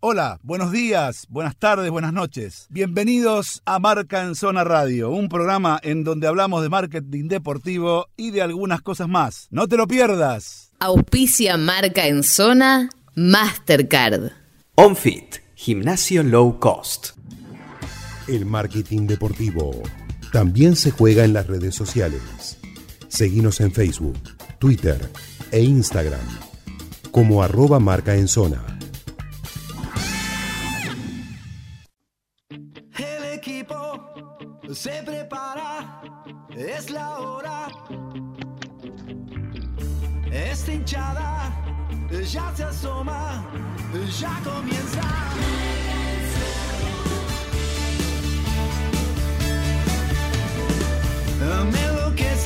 Hola, buenos días, buenas tardes, buenas noches. Bienvenidos a Marca en Zona Radio, un programa en donde hablamos de marketing deportivo y de algunas cosas más. No te lo pierdas. Auspicia Marca en Zona Mastercard. OnFit, gimnasio low cost. El marketing deportivo también se juega en las redes sociales. Seguimos en Facebook, Twitter e Instagram como arroba marca en zona. Hinchada ya se asoma, ya comienza. Me enloquece,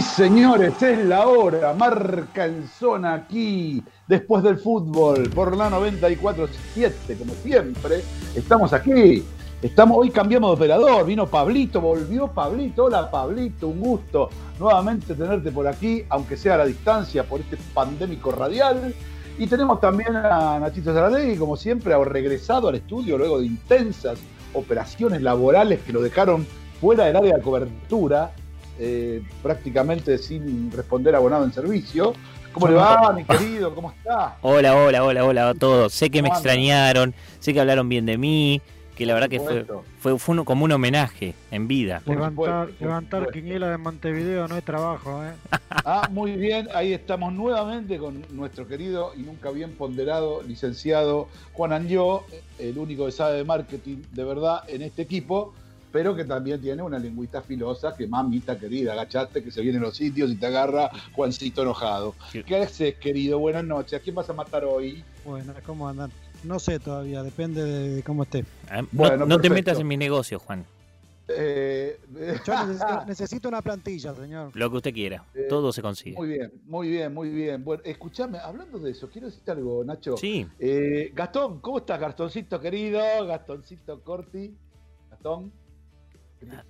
Señores, es la hora. Marca en zona aquí, después del fútbol, por la 94.7, como siempre. Estamos aquí. Estamos, hoy cambiamos de operador. Vino Pablito, volvió Pablito. Hola, Pablito, un gusto nuevamente tenerte por aquí, aunque sea a la distancia, por este pandémico radial. Y tenemos también a Nachito Zaradegui, como siempre, ha regresado al estudio luego de intensas operaciones laborales que lo dejaron fuera del área de cobertura, eh, prácticamente sin responder abonado en servicio. ¿Cómo le va, mi querido? ¿Cómo está? Hola, hola, hola, hola a todos. Sé que me extrañaron, sé que hablaron bien de mí, que la verdad que fue, fue, fue uno- como un homenaje en vida. Levantar, levantar quiniela de Montevideo no es trabajo, ¿eh? Ah, muy bien, ahí estamos nuevamente con nuestro querido y nunca bien ponderado licenciado Juan Angió, el único que sabe de marketing de verdad en este equipo, pero que también tiene una lingüita filosa que mamita querida, agachate que se vienen los sitios y te agarra Juancito enojado. ¿Qué haces, querido? Buenas noches. ¿A quién vas a matar hoy? Bueno, ¿cómo andan? No sé todavía, depende de cómo esté. Ah, No, Bueno, no te metas en mi negocio, Juan. Eh, Yo necesito, necesito una plantilla, señor. Lo que usted quiera. Eh, Todo se consigue. muy bien, muy bien, muy bien. Bueno, escúchame, hablando de eso, quiero decirte algo, Nacho. Sí, Eh, Gastón, ¿cómo estás, Gastoncito querido? Gastoncito Corti. Gastón. Clic, Na-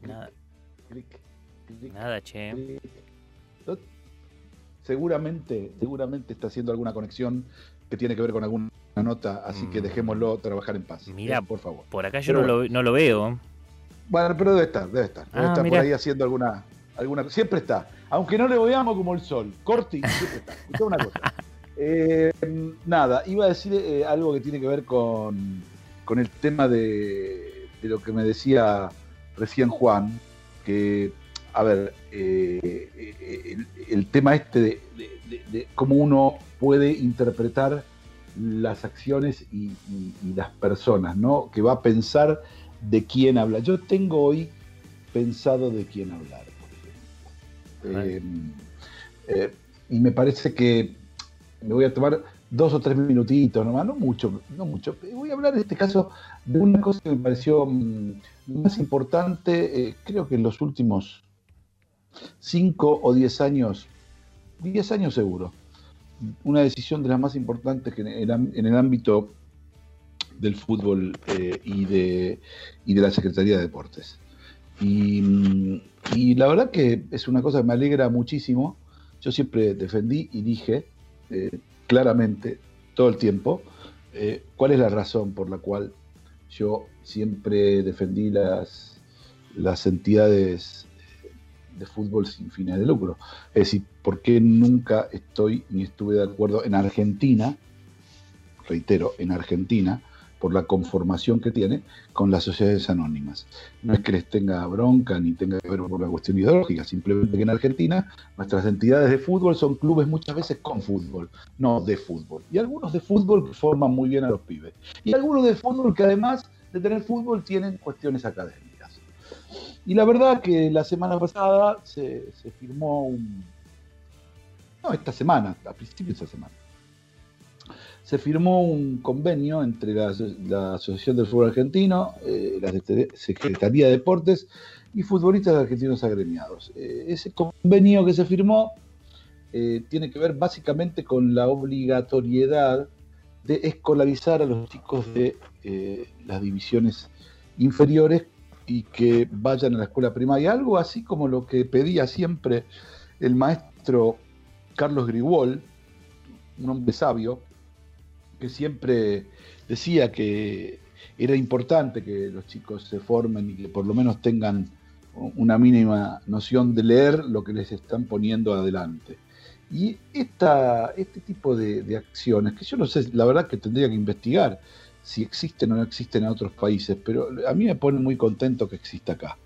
clic, nada. clic, clic, nada, che. Seguramente, seguramente está haciendo alguna conexión que tiene que ver con alguna nota, así que Mm. dejémoslo trabajar en paz. Mira, Eh, por favor. Por acá yo Pero no lo, no lo veo. Bueno, pero debe estar, debe estar. Debe Ah, estar por ahí haciendo alguna, alguna. Siempre está. Aunque no le veamos como el sol. Corti, siempre está. Escuchá una cosa. Eh, nada, iba a decir eh, algo que tiene que ver con, con el tema de, de lo que me decía recién Juan, que, a ver, eh, el, el tema este de, de- de- de cómo uno puede interpretar las acciones y, y- y las personas, ¿no? Que va a pensar de quién habla. Yo tengo hoy pensado de quién hablar, por ejemplo. Eh, eh, y me parece que me voy a tomar dos o tres minutitos nomás, no mucho, no mucho. Voy a hablar en este caso de una cosa que me pareció mm, más importante, eh, creo que en los últimos cinco o diez años, diez años seguro, una decisión de las más importantes que en el, ámbito del fútbol eh, y, de, y de la Secretaría de Deportes. Y, mm, y la verdad que es una cosa que me alegra muchísimo. Yo siempre defendí y dije eh, claramente todo el tiempo cuál es la razón por la cual yo siempre defendí las, las entidades de fútbol sin fines de lucro. Es decir, ¿por qué nunca estoy ni estuve de acuerdo en Argentina, reitero, en Argentina, por la conformación que tiene con las sociedades anónimas. No es que les tenga bronca ni tenga que ver por la cuestión ideológica, simplemente que en Argentina nuestras entidades de fútbol son clubes muchas veces con fútbol, no de fútbol. Y algunos de fútbol forman muy bien a los pibes. Y algunos de fútbol que además de tener fútbol tienen cuestiones académicas. Y la verdad que la semana pasada se, se firmó un... No, esta semana, a principios de esta semana se firmó un convenio entre la, Asociación del Fútbol Argentino, eh, la Secretaría de Deportes y futbolistas argentinos agremiados. Eh, ese convenio que se firmó eh, tiene que ver básicamente con la obligatoriedad de escolarizar a los chicos de las divisiones inferiores y que vayan a la escuela primaria, algo así como lo que pedía siempre el maestro Carlos Grigol, un hombre sabio, que siempre decía que era importante que los chicos se formen y que por lo menos tengan una mínima noción de leer lo que les están poniendo adelante. Y esta, este tipo de, acciones, que yo no sé, la verdad que tendría que investigar si existen o no existen en otros países, pero a mí me pone muy contento que exista acá.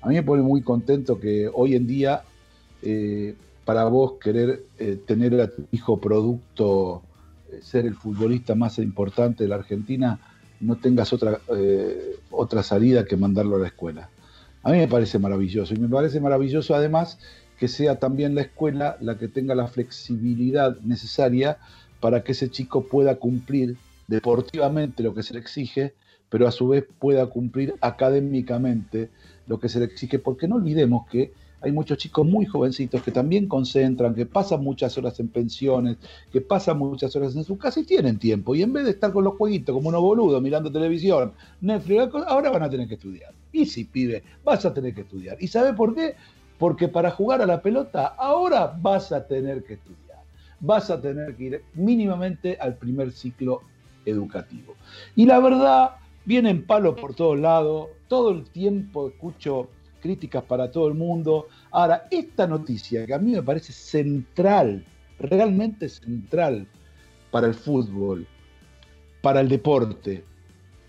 A mí me pone muy contento que hoy en día, eh, para vos querer eh, tener a tu hijo producto ser el futbolista más importante de la Argentina, no tengas otra, eh, otra salida que mandarlo a la escuela. A mí me parece maravilloso y me parece maravilloso además que sea también la escuela la que tenga la flexibilidad necesaria para que ese chico pueda cumplir deportivamente lo que se le exige, pero a su vez pueda cumplir académicamente lo que se le exige, porque no olvidemos que hay muchos chicos muy jovencitos que también concentran, que pasan muchas horas en pensiones, que pasan muchas horas en su casa y tienen tiempo. Y en vez de estar con los jueguitos como unos boludos mirando televisión, Netflix, ahora van a tener que estudiar. Y si pibe, vas a tener que estudiar. ¿Y sabe por qué? Porque para jugar a la pelota, ahora vas a tener que estudiar. Vas a tener que ir mínimamente al primer ciclo educativo. Y la verdad, vienen palos por todos lados. Todo el tiempo escucho críticas para todo el mundo. Ahora, esta noticia que a mí me parece central, realmente central para el fútbol, para el deporte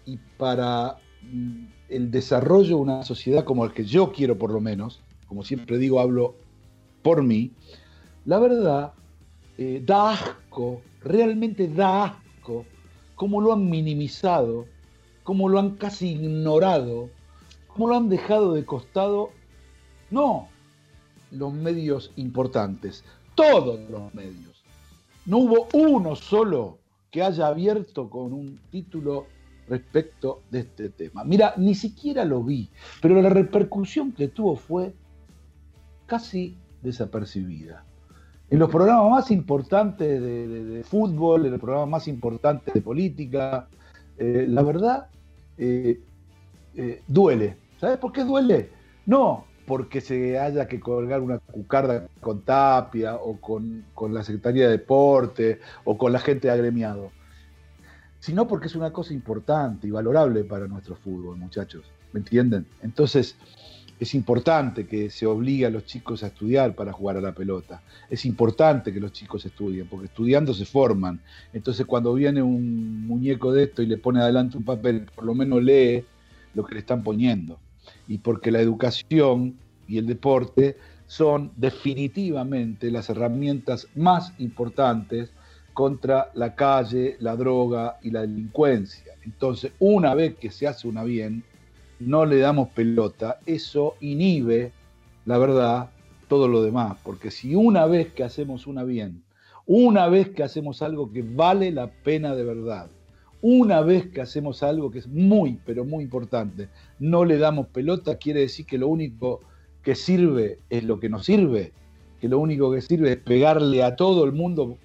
y para mm, el desarrollo de una sociedad como el que yo quiero por lo menos, como siempre digo, hablo por mí, la verdad, eh, da asco, realmente da asco, cómo lo han minimizado, cómo lo han casi ignorado, cómo lo han dejado de costado, no los medios importantes, todos los medios. No hubo uno solo que haya abierto con un título respecto de este tema. Mira, ni siquiera lo vi, pero la repercusión que tuvo fue casi desapercibida. En los programas más importantes de, fútbol, en los programas más importantes de política, eh, la verdad eh, eh, duele. ¿Sabes por qué duele? No porque se haya que colgar una cucarda con Tapia o con, con la Secretaría de Deporte o con la gente de agremiado, sino porque es una cosa importante y valorable para nuestro fútbol, muchachos. ¿Me entienden? Entonces, es importante que se obligue a los chicos a estudiar para jugar a la pelota. Es importante que los chicos estudien, porque estudiando se forman. Entonces, cuando viene un muñeco de esto y le pone adelante un papel, por lo menos lee lo que le están poniendo. Y porque la educación y el deporte son definitivamente las herramientas más importantes contra la calle, la droga y la delincuencia. Entonces, una vez que se hace una bien, no le damos pelota, eso inhibe, la verdad, todo lo demás. Porque si una vez que hacemos una bien, una vez que hacemos algo que vale la pena de verdad, una vez que hacemos algo que es muy, pero muy importante, no le damos pelota, quiere decir que lo único que sirve es lo que nos sirve, que lo único que sirve es pegarle a todo el mundo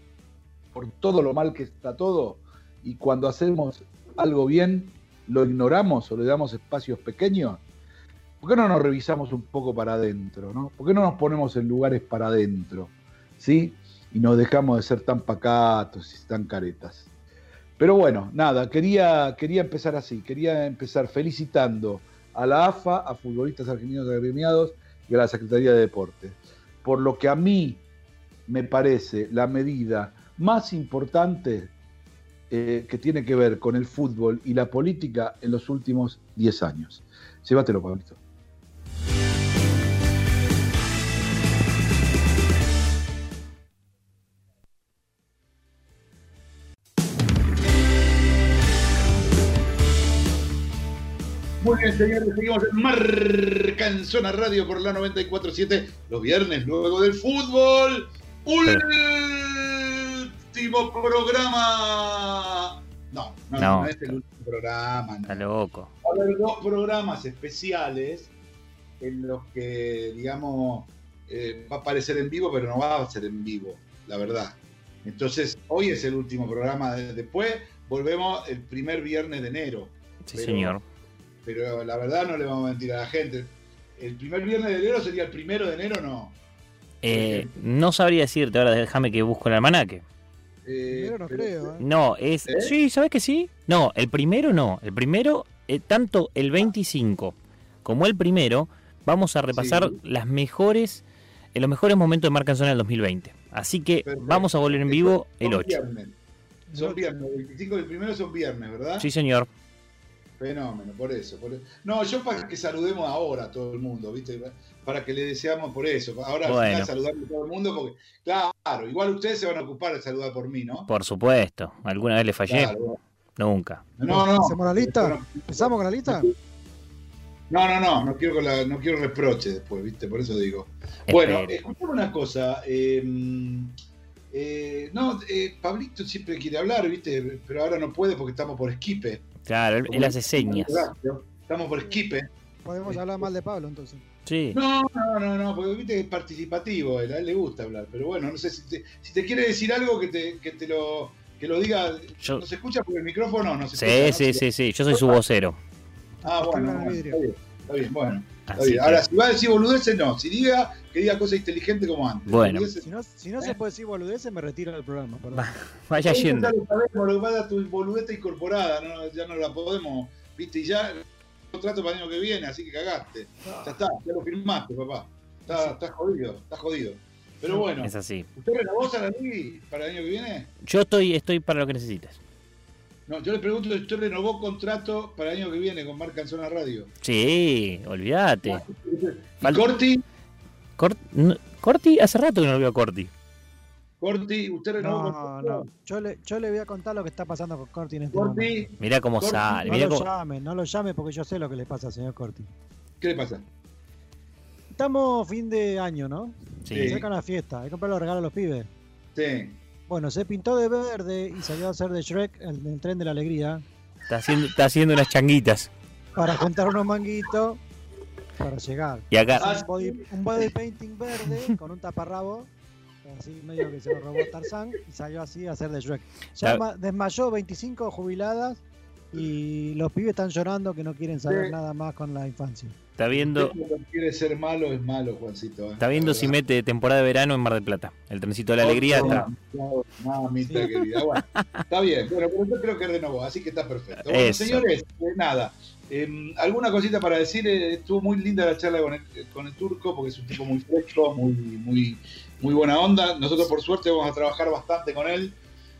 por todo lo mal que está todo, y cuando hacemos algo bien, lo ignoramos o le damos espacios pequeños, ¿por qué no nos revisamos un poco para adentro? ¿no? ¿Por qué no nos ponemos en lugares para adentro? ¿Sí? Y nos dejamos de ser tan pacatos y tan caretas. Pero bueno, nada, quería, quería empezar así, quería empezar felicitando a la AFA, a futbolistas argentinos agremiados y a la Secretaría de Deportes, por lo que a mí me parece la medida más importante eh, que tiene que ver con el fútbol y la política en los últimos 10 años. Llévatelo, Pablito. Bien, señores, seguimos en Marca en Zona Radio por la 94.7 los viernes, luego del fútbol. Último programa. No, no, no, es el último programa. no. Está loco. Va a haber dos programas especiales en los que, digamos, eh, va a aparecer en vivo, pero no va a ser en vivo, la verdad. Entonces, hoy es el último programa. de- Después volvemos el primer viernes de enero. Sí, señor. Pero la verdad no le vamos a mentir a la gente. El primer viernes de enero sería el primero de enero, no. Eh, no sabría decirte, ahora déjame que busco el almanaque. Eh, Primero no pero- creo, ¿eh? No, es. ¿Eh? Sí, ¿sabes que sí? No, el primero no. El primero, eh, tanto el 25 como el primero, vamos a repasar Sí. las mejores, eh, los mejores momentos de Marca en Zona del 2020. Así que Perfecto. vamos a volver en vivo el Son 8. viernes. Son viernes, el 25 del primero son viernes, ¿verdad? Sí, señor. Fenómeno, por eso, por eso. No, yo para que saludemos ahora a todo el mundo, ¿viste? Para que le deseamos por eso. Ahora Bueno. saludarle a todo el mundo, porque, claro, igual ustedes se van a ocupar de saludar por mí, ¿no? Por supuesto. ¿Alguna vez le fallé? Claro. Nunca. No, no. ¿Hacemos la lista? ¿Empezamos con la lista? No, no, no, no quiero, con la- no quiero reproche después, ¿viste? Por eso digo. Bueno, escuchame una cosa. eh, eh, no, eh, Pablito siempre quiere hablar, ¿viste? Pero ahora no puede porque estamos por esquipe. Claro, él, él hace señas. Estamos por esquipe. Podemos hablar mal de Pablo entonces. Sí. No, no, no, no, porque viste que es participativo, a él, a él le gusta hablar, pero bueno, no sé si te, si te quiere decir algo que te, que te lo que lo diga, Yo- no se escucha porque el micrófono no se Sí, escucha. ¿no? sí, sí, sí. Yo soy su vocero. Ah, bueno, está bien, está bien, bueno. Está bien. Ahora, si va a decir boludeces, no. Si diga, que diga cosas inteligentes como antes. Bueno. Si no, si no se puede decir boludeces, me retiro del programa. perdón. Va- Vaya yendo. Ya lo sabemos, lo que pasa es tu boludeta incorporada, no, ya no la podemos, viste, y ya contrato para el año que viene, así que cagaste. Ya está, ya lo firmaste, papá. Está, está jodido, está jodido. Pero bueno, Es así. ¿usted renovó Sarandí para el año que viene? Yo estoy, estoy para lo que necesites. No, yo le pregunto si usted renovó contrato para el año que viene con Marca en Zona Radio. Sí, olvídate. ¿Y Fal- Corti? Cort- no- Corti, hace rato que no lo veo a Corti. Corti, usted renovó No, contrato. no. Yo le, yo le voy a contar lo que está pasando con Corti en este momento. Corti, Mirá cómo Corti, sale. No lo cómo... llame, no lo llame porque yo sé lo que le pasa al señor Corti. ¿qué le pasa? Estamos fin de año, ¿no? Sí. Se acerca la fiesta, hay que comprar los regalos a los pibes. Sí. Bueno, se pintó de verde y salió a hacer de Shrek el, el tren de la alegría Está haciendo, está haciendo unas changuitas. para juntar unos manguitos para llegar. Y acá, un body, un body painting verde con un taparrabo, así medio que se lo robó Tarzán y salió así a hacer de Shrek. Ya desmayó 25 jubiladas y los pibes están llorando que no quieren saber Sí. nada más con la infancia. está viendo, quiere ser malo es malo, Juancito. ¿eh? está viendo si mete temporada de verano en Mar del Plata. El trencito de la alegría está. No, querida. Bueno, está bien. Bueno, pero yo creo que renovó, así que está perfecto. Bueno, Eso. señores, eh, nada. eh, alguna cosita para decir. eh, estuvo muy linda la charla con el, con el turco, porque es un tipo muy fresco, muy, muy, muy buena onda. Nosotros, por suerte, vamos a trabajar bastante con él.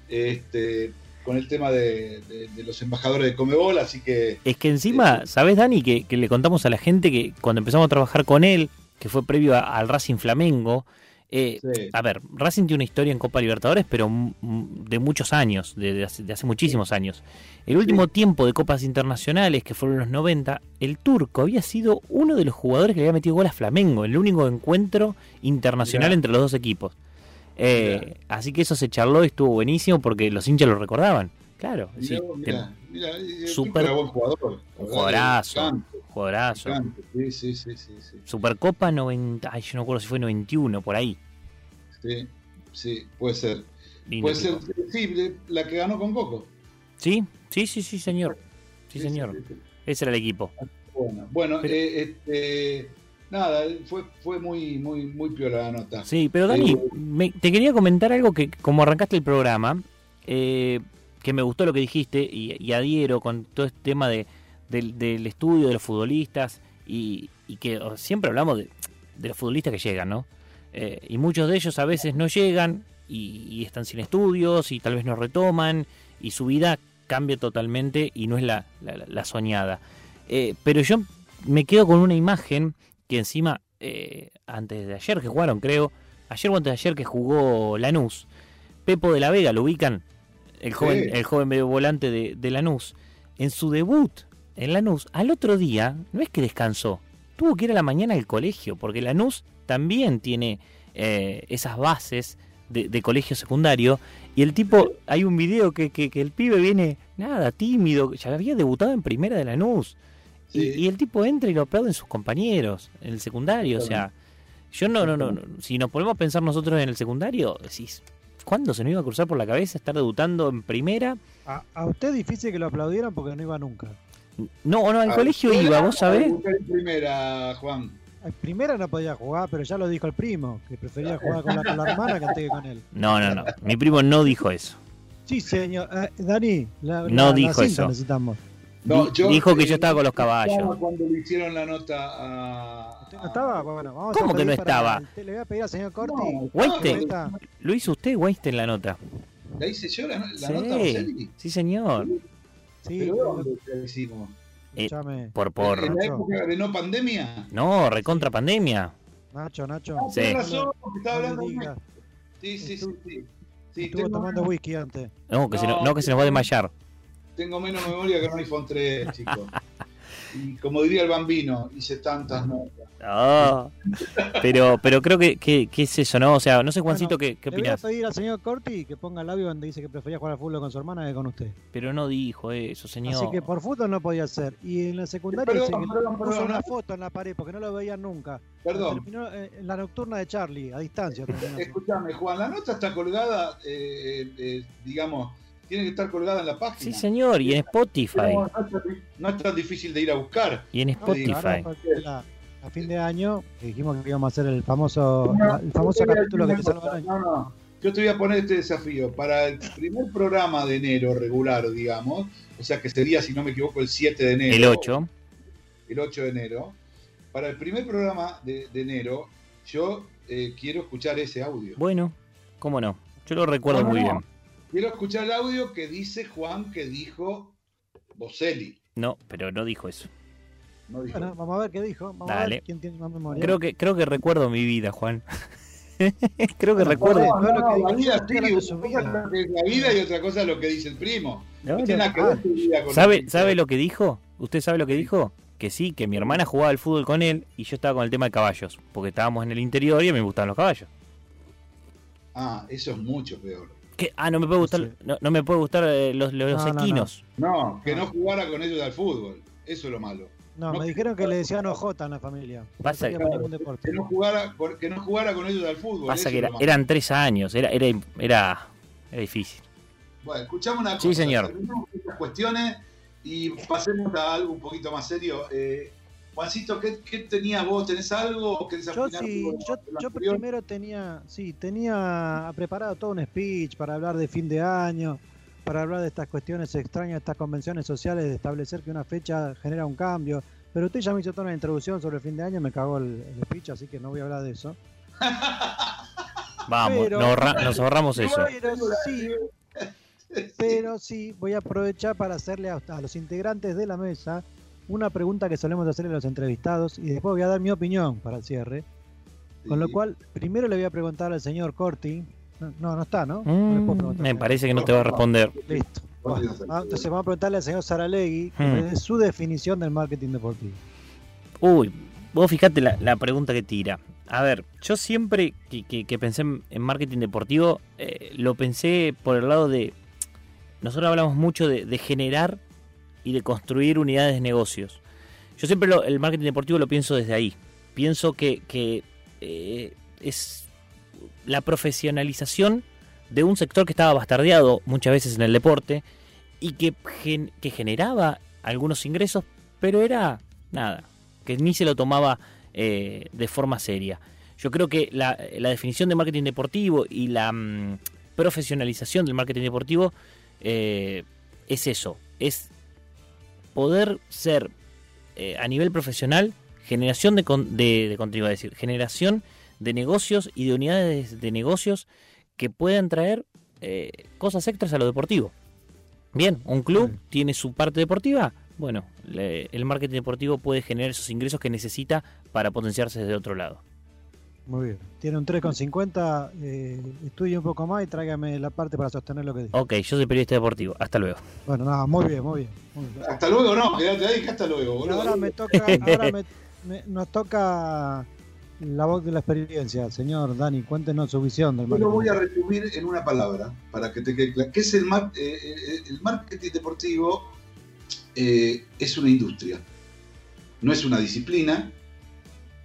Este, con el tema de, de- de los embajadores de Comebol, así que Es que encima, ¿sabes, Dani? Que, que le contamos a la gente que cuando empezamos a trabajar con él, que fue previo a- al Racing Flamengo, eh, sí, a ver, Racing tiene una historia en Copa Libertadores, pero de muchos años, de, de hace, muchísimos años. El último tiempo de Copas Internacionales, que fueron los 90, el turco había sido uno de los jugadores que le había metido gol a Flamengo, el único encuentro internacional Mirá. entre los dos equipos. Eh, así que eso se charló y estuvo buenísimo porque los hinchas lo recordaban. Claro, sí, mirá, vos, mirá, mirá, Super- era buen jugador. un jugadorazo, jugadorazo. Sí, sí, sí, sí, sí. Supercopa 90, ay, yo no recuerdo si fue 91, por ahí. Sí, sí, puede ser. Lindo Puede ser, sí, de- la que ganó con Coco. Sí, sí, sí, sí, señor. Sí, señor. sí, sí. Ese era el equipo. Bueno, bueno Pero- eh, este, nada, fue, fue muy, muy, muy piola la nota. Sí, pero Dani, Eh, me- te quería comentar algo que como arrancaste el programa, eh, que me gustó lo que dijiste y, y adhiero con todo este tema de, del, del estudio de los futbolistas y, y que siempre hablamos de, de los futbolistas que llegan, ¿no? Eh, y muchos de ellos a veces no llegan y, y están sin estudios y tal vez no retoman y su vida cambia totalmente y no es la, la- la soñada. Eh, pero yo me quedo con una imagen que encima, eh, antes de ayer que jugaron, creo, ayer o antes de ayer que jugó Lanús, Pepo de la Vega, lo ubican, el joven, Sí. el joven medio volante de, de Lanús, en su debut en Lanús, al otro día, no es que descansó, tuvo que ir a la mañana al colegio, porque Lanús también tiene eh, esas bases de, de colegio secundario, y el tipo, hay un video que, que- que el pibe viene, nada, tímido, ya había debutado en primera de Lanús, Sí. y el tipo entra y lo aplauden sus compañeros en el secundario, o sea, yo no, no, no, no, si nos ponemos a pensar nosotros en el secundario, decís, ¿cuándo se nos iba a cruzar por la cabeza estar debutando en primera? A, a usted difícil que lo aplaudieran porque no iba nunca. No, no, al colegio ¿era iba, vos sabés. en primera, Juan. En primera no podía jugar, pero ya lo dijo el primo, que prefería jugar con la, con la hermana que antes que con él. No, no, no, mi primo no dijo eso. Sí, señor. Eh, Dani, la, No la- la dijo cinta eso. necesitamos. No, yo, dijo que eh, yo estaba con los estaba caballos. Cuando le hicieron la nota a. ¿Usted no estaba? Bueno, vamos ¿Cómo a que no estaba? Le voy a pedir al señor Corti. No. Lo hizo usted, Weinstein, la nota. ¿La hice yo la, la sí, nota, sí, señor. Sí, ¿Pero pero- dónde la hicimos? Eh. Por, por... ¿En la época de no pandemia? No, recontra pandemia. Nacho, Nacho. Ah, Sí. razón, estaba No hablando. diga. Sí, sí, sí. sí. Sí, Estuvo tomando whisky antes. No, que, se, no, No, no, que se nos va a desmayar. Tengo menos memoria que un iPhone 3, chicos. Y como diría el bambino, hice tantas notas. Ah, pero, pero creo que, que, que es eso, ¿no? O sea, no sé, Juancito, ¿qué, qué Le voy a pedir al señor Corti que ponga el audio donde dice que prefería jugar al fútbol con su hermana que con usted. Pero no dijo eso, señor. Así que por fútbol no podía ser. Y en la secundaria Perdón, que perdón, puso perdón. una foto en la pared porque no lo veían nunca. Perdón. Terminó eh, en la nocturna de Charlie, a distancia. Escúchame, Juan, la nota está colgada, eh, eh, eh, digamos, tiene que estar colgada en la Sí, página. señor, y en Spotify. No, no es tan- difícil de ir a buscar. Y en Spotify. a fin de año que dijimos que íbamos a hacer el famoso, el famoso capítulo que te salva el año. No, no. Yo te voy a poner este desafío. Para el primer programa de enero regular, digamos, o sea que sería, si no me equivoco, el 7 de enero. El 8. El 8 de enero. Para el primer programa de, de enero, yo eh, quiero escuchar ese audio. Bueno, cómo no. Yo lo recuerdo muy no. bien. Quiero escuchar el audio que dice Juan que dijo Boselli. No, pero no dijo eso. No dijo. Bueno, vamos a ver qué dijo. Vamos a Dale. ver quién tiene más memoria. Creo que, creo que recuerdo mi vida, Juan. creo que Bueno, recuerdo. no, la vida sí, una cosa es la vida y otra cosa es lo que dice el primo. ¿Sabe, ¿Sabe lo que dijo? ¿Usted sabe lo que dijo? Que sí, que mi hermana jugaba al fútbol con él y yo estaba con el tema de caballos. Porque estábamos en el interior y a mí me gustaban los caballos. Ah, eso es mucho peor. ¿Qué? Ah, no me puede gustar, Sí. no, no me puede gustar eh, los, los No, no, no. equinos. No, que no jugara con ellos al fútbol. Eso es lo malo. No, No, me dijeron que le decían OJ en la familia. Pasa No que-. Que no jugara, que no jugara con ellos al fútbol. Pasa que era- eran tres años, era, era, era, era difícil. Bueno, escuchamos una cosa. Sí, señor. Estas cuestiones y pasemos a algo un poquito más serio. Eh, Juancito, ¿qué, qué tenías vos? ¿Tenés algo? ¿O querés Yo sí, algo primero tenía, sí, tenía preparado todo un speech para hablar de fin de año, para hablar de estas cuestiones extrañas, estas convenciones sociales, de establecer que una fecha genera un cambio. Pero usted ya me hizo toda una introducción sobre el fin de año, me cagó el, el speech, así que no voy a hablar de eso. Vamos, Pero- nos, ahorra- nos ahorramos eso. Pero sí, pero sí, voy a aprovechar para hacerle a, a los integrantes de la mesa una pregunta que solemos hacerle a los entrevistados y después voy a dar mi opinión para el cierre. Con lo cual, primero le voy a preguntar al señor Corti. No, no, no está, ¿no? Mm, me parece que no te va a responder. Listo. Bueno, entonces vamos a preguntarle al señor Saralegui que Hmm. me dé su definición del marketing deportivo. Uy, vos fijate la, la pregunta que tira. A ver, yo siempre que, que- que pensé en, en marketing deportivo, eh, lo pensé por el lado de... Nosotros hablamos mucho de, de generar y de construir unidades de negocios. Yo siempre lo- el marketing deportivo lo pienso desde ahí. Pienso que, eh, es la profesionalización de un sector que estaba bastardeado muchas veces en el deporte y que, que generaba algunos ingresos, pero era nada, que ni se lo tomaba eh, de forma seria. Yo creo que la, la definición de marketing deportivo y la mm, profesionalización del marketing deportivo eh, es eso, es poder ser eh, a nivel profesional generación de, con- de, de contenido, es decir, generación de negocios y de unidades de negocios que puedan traer eh, cosas extras a lo deportivo. Bien, un club tiene su parte deportiva. Bueno, le- el marketing deportivo puede generar esos ingresos que necesita para potenciarse desde otro lado. Muy bien. Tiene un 3,50. Eh, estudie un poco más y tráigame la parte para sostener lo que dice. Ok, yo soy periodista deportivo. Hasta luego. Bueno, nada, muy bien, muy bien. muy bien. Hasta luego, no, quédate ahí, que hasta luego, boludo. ahora me toca, ahora me- me- nos toca la voz de la experiencia. Señor Dani, cuéntenos su visión del Yo lo voy a marketing. resumir en una palabra, para que te quede claro. ¿Qué es el, mar- eh, eh, el marketing deportivo? eh, es una industria. No es una disciplina,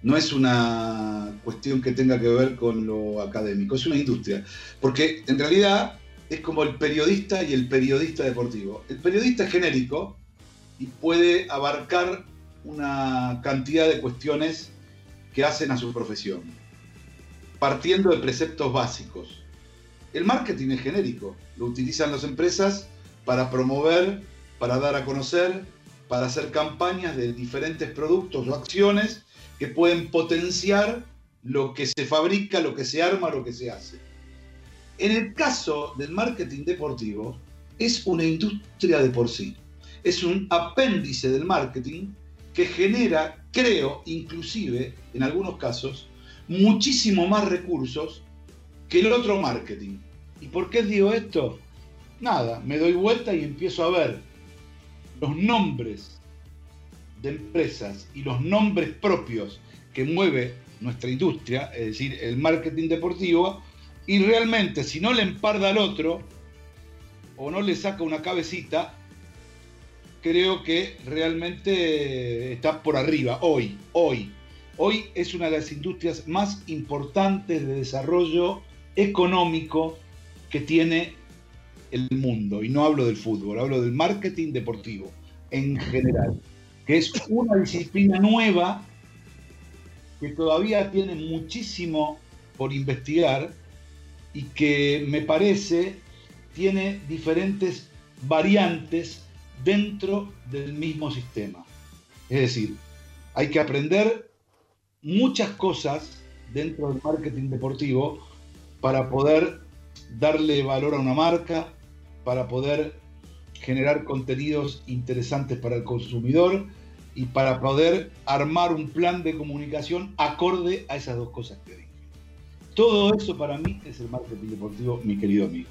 no es una cuestión que tenga que ver con lo académico, es una industria. Porque en realidad es como el periodista y el periodista deportivo. El periodista es genérico y puede abarcar una cantidad de cuestiones que hacen a su profesión partiendo de preceptos básicos. El marketing es genérico, lo utilizan las empresas para promover, para dar a conocer, para hacer campañas de diferentes productos o acciones que pueden potenciar lo que se fabrica, lo que se arma, lo que se hace. En el caso del marketing deportivo, es una industria de por sí. Es un apéndice del marketing que genera, creo, inclusive, en algunos casos, muchísimo más recursos que el otro marketing. ¿Y por qué digo esto? Nada, me doy vuelta y empiezo a ver los nombres de empresas y los nombres propios que mueve nuestra industria, es decir, el marketing deportivo, y realmente si no le emparda al otro o no le saca una cabecita, creo que realmente está por arriba, hoy, hoy. Hoy es una de las industrias más importantes de desarrollo económico que tiene el mundo. Y no hablo del fútbol, hablo del marketing deportivo en general, que es una disciplina nueva que todavía tiene muchísimo por investigar y que me parece tiene diferentes variantes dentro del mismo sistema. Es decir, hay que aprender muchas cosas dentro del marketing deportivo para poder darle valor a una marca, para poder generar contenidos interesantes para el consumidor y para poder armar un plan de comunicación acorde a esas dos cosas que dije. Todo eso para mí es el marketing deportivo, mi querido amigo.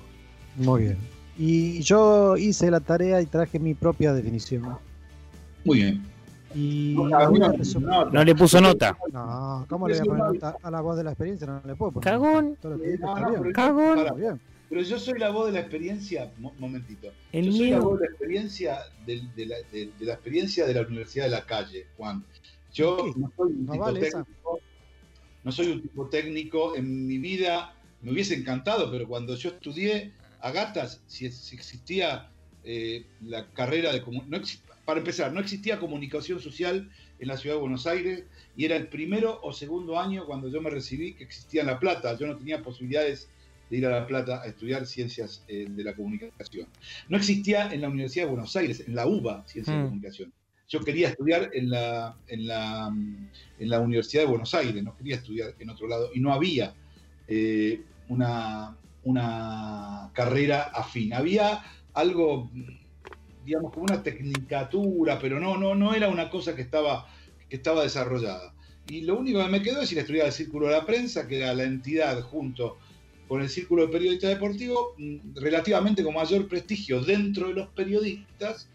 Muy bien. Y yo hice la tarea y traje mi propia definición. Muy bien. Y No, le puso nota. No, ¿cómo le voy a poner nota a la voz de la experiencia? No le puedo poner. Cagón. Bien. pero- Cagón. Pero yo soy la voz de la experiencia, mo- momentito. El yo soy la voz de la experiencia de, la, de- de la experiencia de la Universidad de la Calle, Juan. Yo ¿Qué? no soy un No tipo vale esa. técnico, no soy un tipo técnico. En mi vida me hubiese encantado, pero cuando yo estudié a gatas, si, si existía eh, la carrera de no para empezar, no existía comunicación social en la ciudad de Buenos Aires y era el primero o segundo año cuando yo me recibí que existía en La Plata. Yo no tenía posibilidades de ir a La Plata a estudiar ciencias eh, de la comunicación. No existía en la Universidad de Buenos Aires, en la UBA, ciencias de Mm. comunicación. Yo quería estudiar en la, en, la, mm, en la Universidad de Buenos Aires, no quería estudiar en otro lado, y no había eh, una, una carrera afín. Había algo, mm, digamos, como una tecnicatura, pero no, no, no era una cosa que estaba, que estaba desarrollada. Y lo único que me quedó es ir a estudiar el Círculo de la Prensa, que era la entidad junto con el Círculo de Periodistas Deportivos, mm, relativamente con mayor prestigio dentro de los periodistas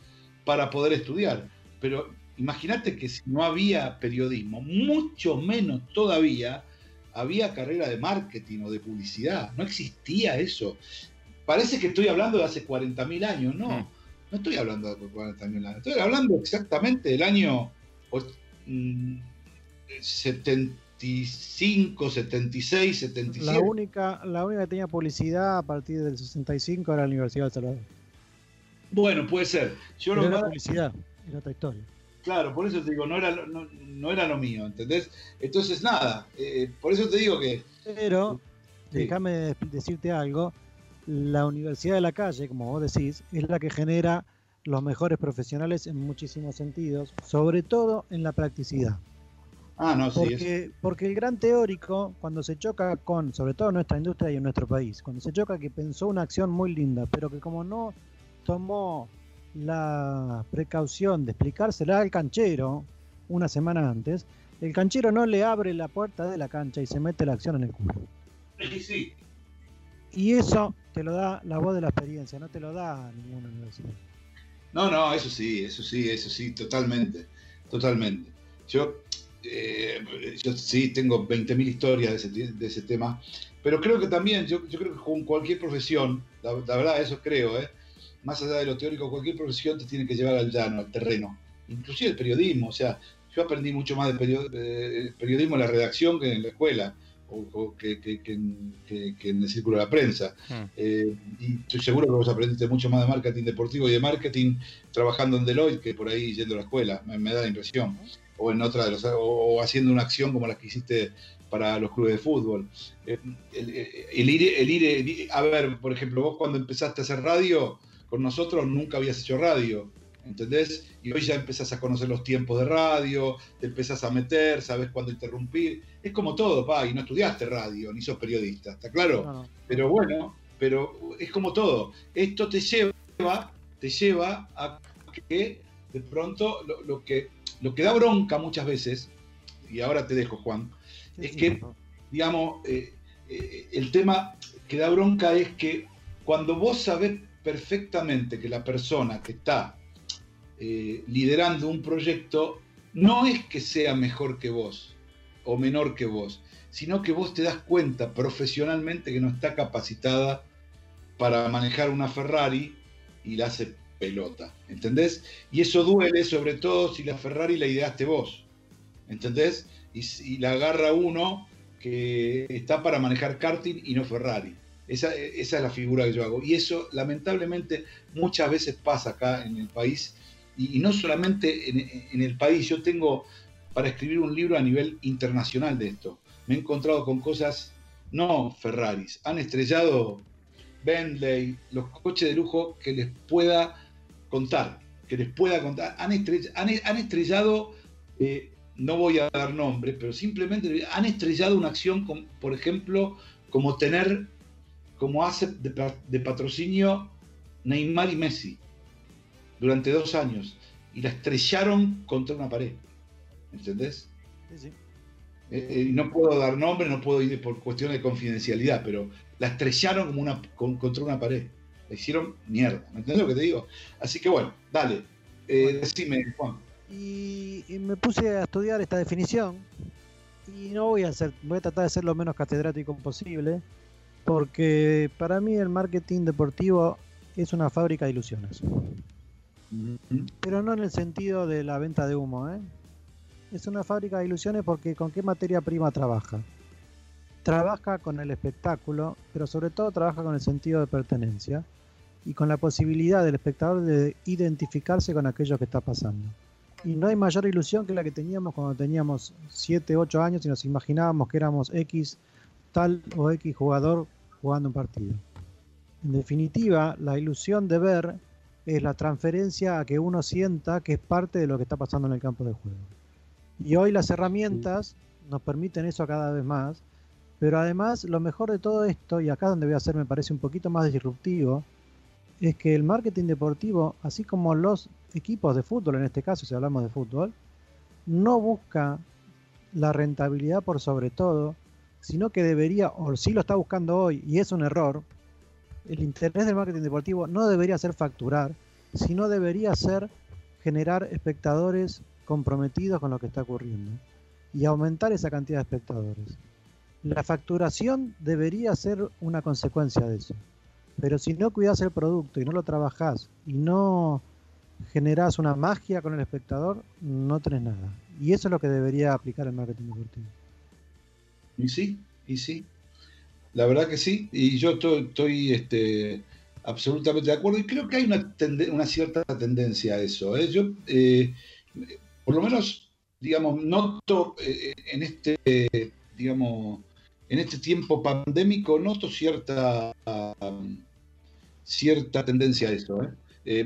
para poder estudiar. Pero imagínate que si no había periodismo, mucho menos todavía había carrera de marketing o de publicidad. No existía eso. Parece que estoy hablando de hace 40.000 años, no. Mm. No estoy hablando de 40.000 años. Estoy hablando exactamente del año och- mm, 75, 76, 77. La única, la única que tenía publicidad a partir del 65 era la Universidad de El Salvador. Bueno, puede ser. Yo Pero lo era publicidad, era otra historia. Claro, por eso te digo, no era, lo- no, no era lo mío, ¿entendés? Entonces, nada, eh, por eso te digo que Pero, Sí. déjame de- decirte algo, la Universidad de la Calle, como vos decís, es la que genera los mejores profesionales en muchísimos sentidos, sobre todo en la practicidad. Ah, no, sí. es- Porque, porque el gran teórico, cuando se choca con, sobre todo en nuestra industria y en nuestro país, cuando se choca que pensó una acción muy linda, pero que como no tomó la precaución de explicársela al canchero una semana antes, el canchero no le abre la puerta de la cancha y se mete la acción en el culo. Sí, sí. Y eso te lo da la voz de la experiencia, no te lo da ninguna universidad. No, no, eso sí, eso sí, eso sí, totalmente, totalmente. Yo, eh, yo sí tengo 20.000 historias de ese, de ese tema, pero creo que también, yo, yo creo que con cualquier profesión, la, la verdad, eso creo, ¿eh? más allá de lo teórico, cualquier profesión te tiene que llevar al llano, al terreno, inclusive el periodismo, o sea, yo aprendí mucho más de eh, periodismo en la redacción que en la escuela, o, o que, que- que en, que- que en el círculo de la prensa. Mm. Eh, y estoy seguro que vos aprendiste mucho más de marketing deportivo y de marketing trabajando en Deloitte que por ahí yendo a la escuela, me, me da la impresión. O en otra de los, o, o haciendo una acción como la que hiciste para los clubes de fútbol. Eh, el, el ir, el ir, el ir- a ver, por ejemplo, vos cuando empezaste a hacer radio con nosotros nunca habías hecho radio. ¿Entendés? Y hoy ya empezás a conocer los tiempos de radio, te empezás a meter, sabes cuándo interrumpir. Es como todo, pa, y no estudiaste radio, ni sos periodista, ¿está claro? No, no. Pero bueno, pero es como todo. Esto te lleva, te lleva a que de pronto lo, lo que, lo que da bronca muchas veces, y ahora te dejo, Juan, Sí, Es sí, que- digamos, eh, eh, el tema que da bronca es que cuando vos sabés perfectamente que la persona que está eh, liderando un proyecto no es que sea mejor que vos o menor que vos, sino que vos te das cuenta profesionalmente que no está capacitada para manejar una Ferrari y la hace pelota, ¿entendés? Y eso duele sobre todo si la Ferrari la ideaste vos, ¿entendés? Y, y la agarra uno que está para manejar karting y no Ferrari. Esa, esa es la figura que yo hago. Y eso lamentablemente muchas veces pasa acá en el país. Y, no solamente en, el país, yo tengo para escribir un libro a nivel internacional de esto. Me he encontrado con cosas, no Ferraris, han estrellado Bentley, los coches de lujo que les pueda contar, que les pueda contar. Han, estrell- han, han estrellado, eh, no voy a dar nombre, pero simplemente han estrellado una acción, con- por ejemplo, como tener como pa- de patrocinio Neymar y Messi durante dos años y la estrellaron contra una pared. ¿Entendés? Sí, sí. Eh, eh, no puedo dar nombre, no puedo ir por cuestiones de confidencialidad, pero la estrellaron como una, con- contra una pared. La hicieron mierda. ¿Me entendés lo que te digo? Así que bueno, dale. Eh, Bueno. decime, Juan. Y, y me puse a estudiar esta definición y no voy a hacer, voy a tratar de ser lo menos catedrático posible, porque para mí el marketing deportivo es una fábrica de ilusiones, pero no en el sentido de la venta de humo, ¿eh? Es una fábrica de ilusiones porque con qué materia prima trabaja. Trabaja con el espectáculo, pero sobre todo trabaja con el sentido de pertenencia y con la posibilidad del espectador de identificarse con aquello que está pasando. Y no hay mayor ilusión que la que teníamos cuando teníamos 7, 8 años y nos imaginábamos que éramos X tal o X jugador jugando un partido. En definitiva, la ilusión de ver es la transferencia a que uno sienta que es parte de lo que está pasando en el campo de juego. Y hoy las herramientas nos permiten eso cada vez más, pero además lo mejor de todo esto, y acá donde voy a ser me parece un poquito más disruptivo, es que el marketing deportivo, así como los equipos de fútbol, en este caso si hablamos de fútbol, no busca la rentabilidad por sobre todo, sino que debería, o sí lo está buscando hoy, y es un error, el interés del marketing deportivo no debería ser facturar, sino debería ser generar espectadores comprometidos con lo que está ocurriendo y aumentar esa cantidad de espectadores. La facturación debería ser una consecuencia de eso. Pero si no cuidas el producto y no lo trabajás y no generás una magia con el espectador, no tenés nada. Y eso es lo que debería aplicar el marketing deportivo. Y sí, y sí. La verdad que sí. Y yo estoy, estoy, este, absolutamente de acuerdo. Y creo que hay una, una cierta tendencia a eso. ¿eh? Yo, eh, por lo menos, digamos, noto eh, en este, digamos, en este tiempo pandémico, noto cierta, cierta tendencia a eso.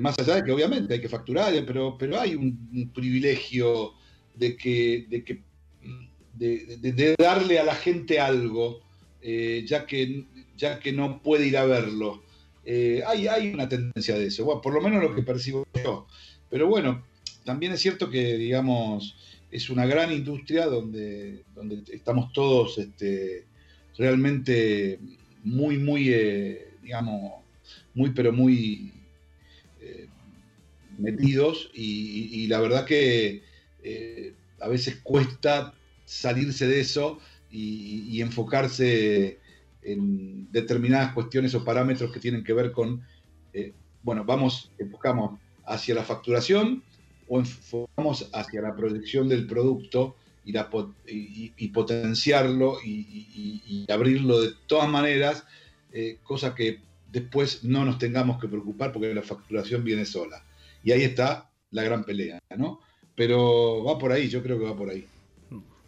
más allá de que obviamente hay que facturar, pero, pero hay un, privilegio de que, de que de darle a la gente algo, eh, ya, que, ya que no puede ir a verlo. Eh, hay, hay una tendencia de eso, bueno, por lo menos lo que percibo yo. Pero bueno, también es cierto que, digamos, es una gran industria donde, donde estamos todos este, realmente muy, muy, eh, digamos, muy, pero muy eh, metidos y, la verdad que eh, a veces cuesta salirse de eso y, enfocarse en determinadas cuestiones o parámetros que tienen que ver con, eh, bueno, vamos, enfocamos hacia la facturación o enfocamos hacia la proyección del producto y, la y- y- potenciarlo y abrirlo de todas maneras, eh, cosa que después no nos tengamos que preocupar porque la facturación viene sola. Y ahí está la gran pelea, ¿no? Pero va por ahí, yo creo que va por ahí.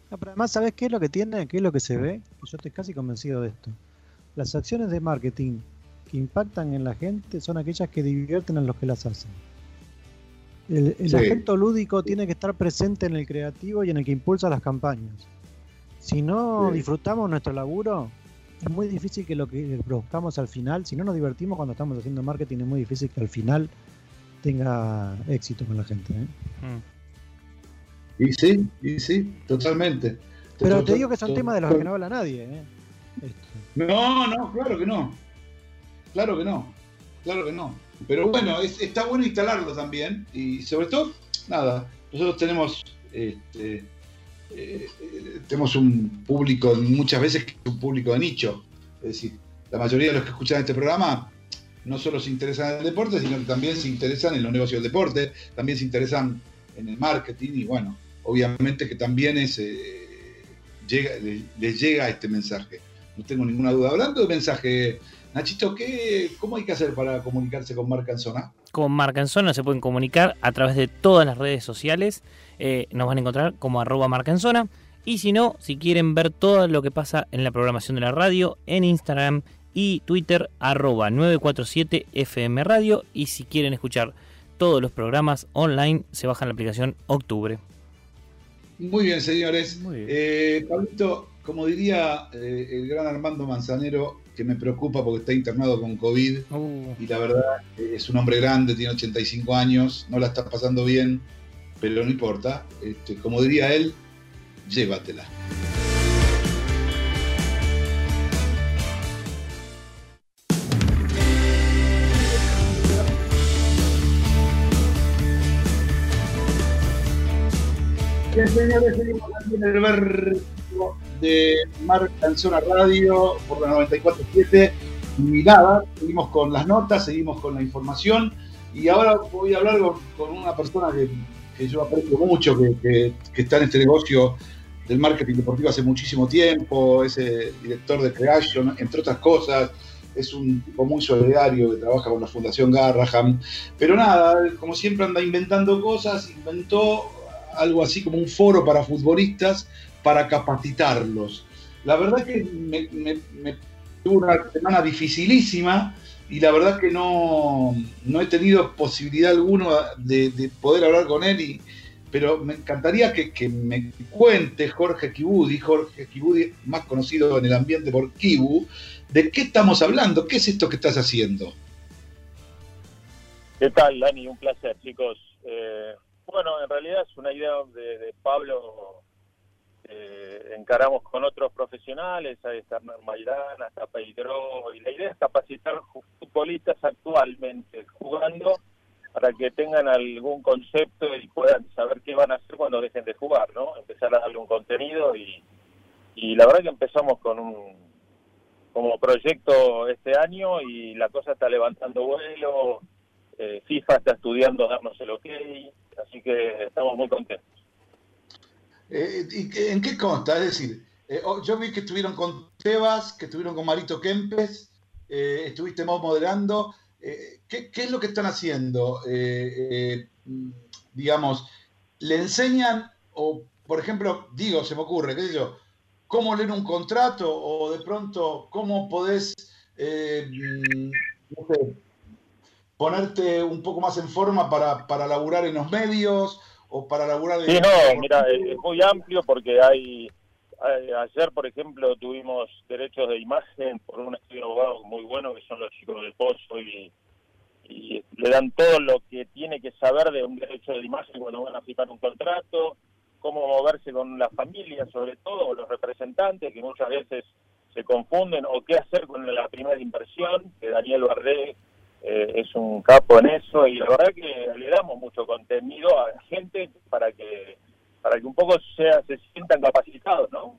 No, pero además, ¿sabes qué es lo que tiene? ¿Qué es lo que se ve? Yo estoy casi convencido de esto. Las acciones de marketing que impactan en la gente son aquellas que divierten a los que las hacen. El, el Sí. aspecto lúdico tiene que estar presente en el creativo y en el que impulsa las campañas. Si no Sí. disfrutamos nuestro laburo, es muy difícil que lo que produzcamos al final, si no nos divertimos cuando estamos haciendo marketing, es muy difícil que al final tenga éxito con la gente. ¿eh? Mm. Y sí, y sí, totalmente. Pero te digo que son temas de los que no habla nadie. ¿eh? Esto. No, no, claro que no. Claro que no. Claro que no. Pero bueno, es- está bueno instalarlo también. Y sobre todo, nada, nosotros tenemos este, eh, tenemos un público muchas veces que es un público de nicho. Es decir, la mayoría de los que escuchan este programa no solo se interesan en el deporte, sino que también se interesan en los negocios del deporte, también se interesan en el marketing y bueno, obviamente que también es, eh, llega, le- les llega este mensaje. No tengo ninguna duda. Hablando de mensaje, Nachito, ¿qué, ¿cómo hay que hacer para comunicarse con Marca en Zona? Con Marca en Zona se pueden comunicar a través de todas las redes sociales. Eh, nos van a encontrar como arroba. Y si no, si quieren ver todo lo que pasa en la programación de la radio, en Instagram y Twitter, arroba 947 FM Radio. Y si quieren escuchar todos los programas online, se bajan la aplicación Octubre. Muy bien, señores. Muy bien. Eh, Pablito, como diría eh, el gran Armando Manzanero, que me preocupa porque está internado con COVID, y la verdad eh, es un hombre grande, tiene 85 años, no la está pasando bien, pero no importa. Este, como diría él, llévatela. Bien, señores, seguimos aquí en el verbo de Marca en Zona Radio por la 94.7 y nada, seguimos con las notas, seguimos con la información. Y ahora voy a hablar con, una persona que, que yo aprecio mucho, que, que- está en este negocio del marketing deportivo hace muchísimo tiempo, es eh, director de Creation, entre otras cosas, es un tipo muy solidario que trabaja con la Fundación Garraham, pero nada, como siempre anda inventando cosas, inventó algo así como un foro para futbolistas para capacitarlos. La verdad que me, tuve una semana dificilísima y la verdad que no, no he tenido posibilidad alguna de, de poder hablar con él, y, pero me encantaría que, que me cuente Jorge Kibudi, Jorge Kibudi más conocido en el ambiente por Kibu, de qué estamos hablando, qué es esto que estás haciendo. ¿Qué tal, Dani? Un placer, chicos. Eh, bueno, en realidad es una idea de, de Pablo. eh, encaramos con otros profesionales, ahí está Maidana, está Peidró, y la idea es capacitar futbolistas actualmente jugando para que tengan algún concepto y puedan saber qué van a hacer cuando dejen de jugar, ¿no? Empezar a darle un contenido y, y la verdad que empezamos con un como proyecto este año y la cosa está levantando vuelo, eh, FIFA está estudiando darnos el ok, así que estamos muy contentos. Eh, ¿y qué- ¿En qué consta? Es decir, eh, oh, yo vi que estuvieron con Tebas, que estuvieron con Marito Kempes, eh, estuviste vos moderando. Eh, ¿qué, es lo que están haciendo? Digamos, ¿le enseñan o, por ejemplo, digo, se me ocurre, qué sé yo, cómo leer un contrato o de pronto cómo podés, mm, no sé, ponerte un poco más en forma para, para laburar en los medios o para laburar Sí, no, mira, es, muy amplio porque hay, ayer, por ejemplo, tuvimos derechos de imagen por un estudio de abogado muy bueno que son los chicos del Pozo y, y le dan todo lo que tiene que saber de un derecho de imagen cuando van a firmar un contrato, cómo moverse con la familia, sobre todo, o los representantes que muchas veces se confunden, o qué hacer con la primera inversión, que Daniel Barré eh, es un capo en eso y la verdad que le damos mucho contenido a la gente para que para que un poco sea, se sientan capacitados, ¿no?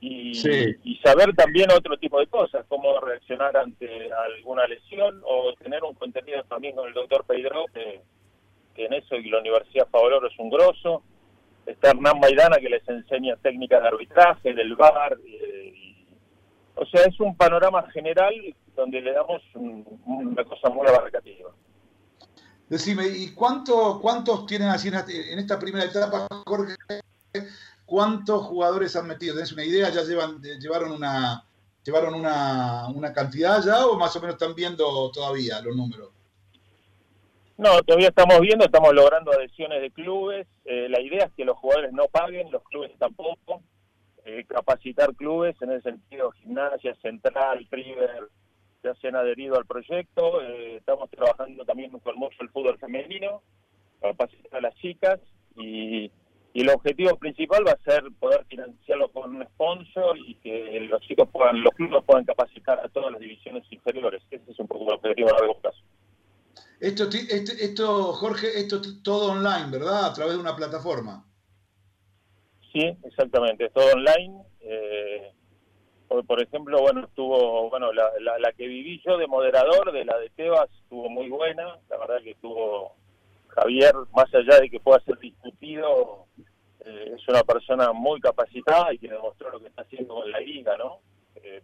Y, Sí. y saber también otro tipo de cosas, cómo reaccionar ante alguna lesión o tener un contenido también con el doctor Pedro, que, que en eso y la Universidad Favaloro es un grosso. Está Hernán Maidana que les enseña técnicas de arbitraje, del VAR. eh, y- o sea, es un panorama general donde le damos un- una cosa muy abarcativa. Decime, ¿y cuánto, cuántos tienen así en esta, primera etapa, Jorge? ¿Cuántos jugadores han metido? ¿Tenés una idea? ¿Ya llevan, llevaron una llevaron una, una cantidad ya o más o menos están viendo todavía los números? No, todavía estamos viendo, estamos logrando adhesiones de clubes. Eh, la idea es que los jugadores no paguen, los clubes tampoco. Eh, capacitar clubes, en ese sentido, Gimnasia, Central, River, ya se han adherido al proyecto. Eh, estamos trabajando también con mucho el fútbol femenino, capacitar a las chicas y, y el objetivo principal va a ser poder financiarlo con un sponsor y que los chicos puedan, los clubes puedan capacitar a todas las divisiones inferiores. Ese es un poco el objetivo a largo plazo. Esto, este- esto, Jorge, esto es todo online, ¿verdad? A través de una plataforma. Sí, exactamente, es todo online. Eh, por, ejemplo, bueno, estuvo, bueno, la, la, la que viví yo de moderador, de la de Tebas, estuvo muy buena. La verdad que estuvo Javier, más allá de que pueda ser discutido, eh, es una persona muy capacitada y que demostró lo que está haciendo con la liga, ¿no? Eh,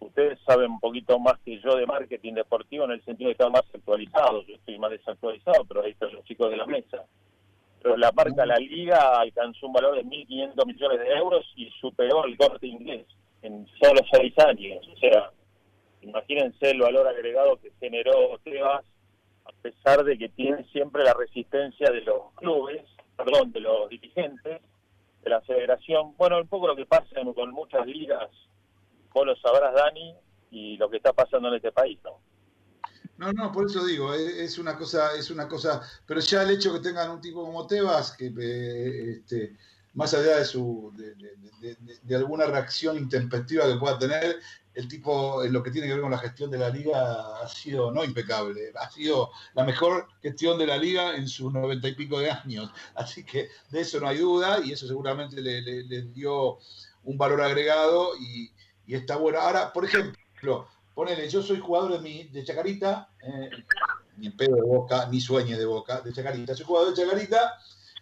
ustedes saben un poquito más que yo de marketing deportivo en el sentido de están más actualizados. Yo estoy más desactualizado, pero ahí están los chicos de la mesa pero la marca La Liga alcanzó un valor de 1.500 millones de euros y superó el corte inglés en solo seis años. O sea, imagínense el valor agregado que generó Tebas, a pesar de que tiene siempre la resistencia de los clubes, perdón, de los dirigentes, de la federación. Bueno, un poco lo que pasa con muchas ligas, vos lo sabrás, Dani, y lo que está pasando en este país, ¿no? No, no, por eso digo, es, es una cosa, es una cosa, pero ya el hecho que tengan un tipo como Tebas, que eh, este, más allá de su, de, alguna reacción intempestiva que pueda tener, el tipo en lo que tiene que ver con la gestión de la liga ha sido no impecable, ha sido la mejor gestión de la liga en sus noventa y pico de años. Así que de eso no hay duda y eso seguramente le, dio un valor agregado y está bueno. Ahora, por ejemplo, ponele, yo soy jugador de, mi, de Chacarita, eh, ni pedo de Boca, ni sueñe de Boca, de Chacarita. Soy jugador de Chacarita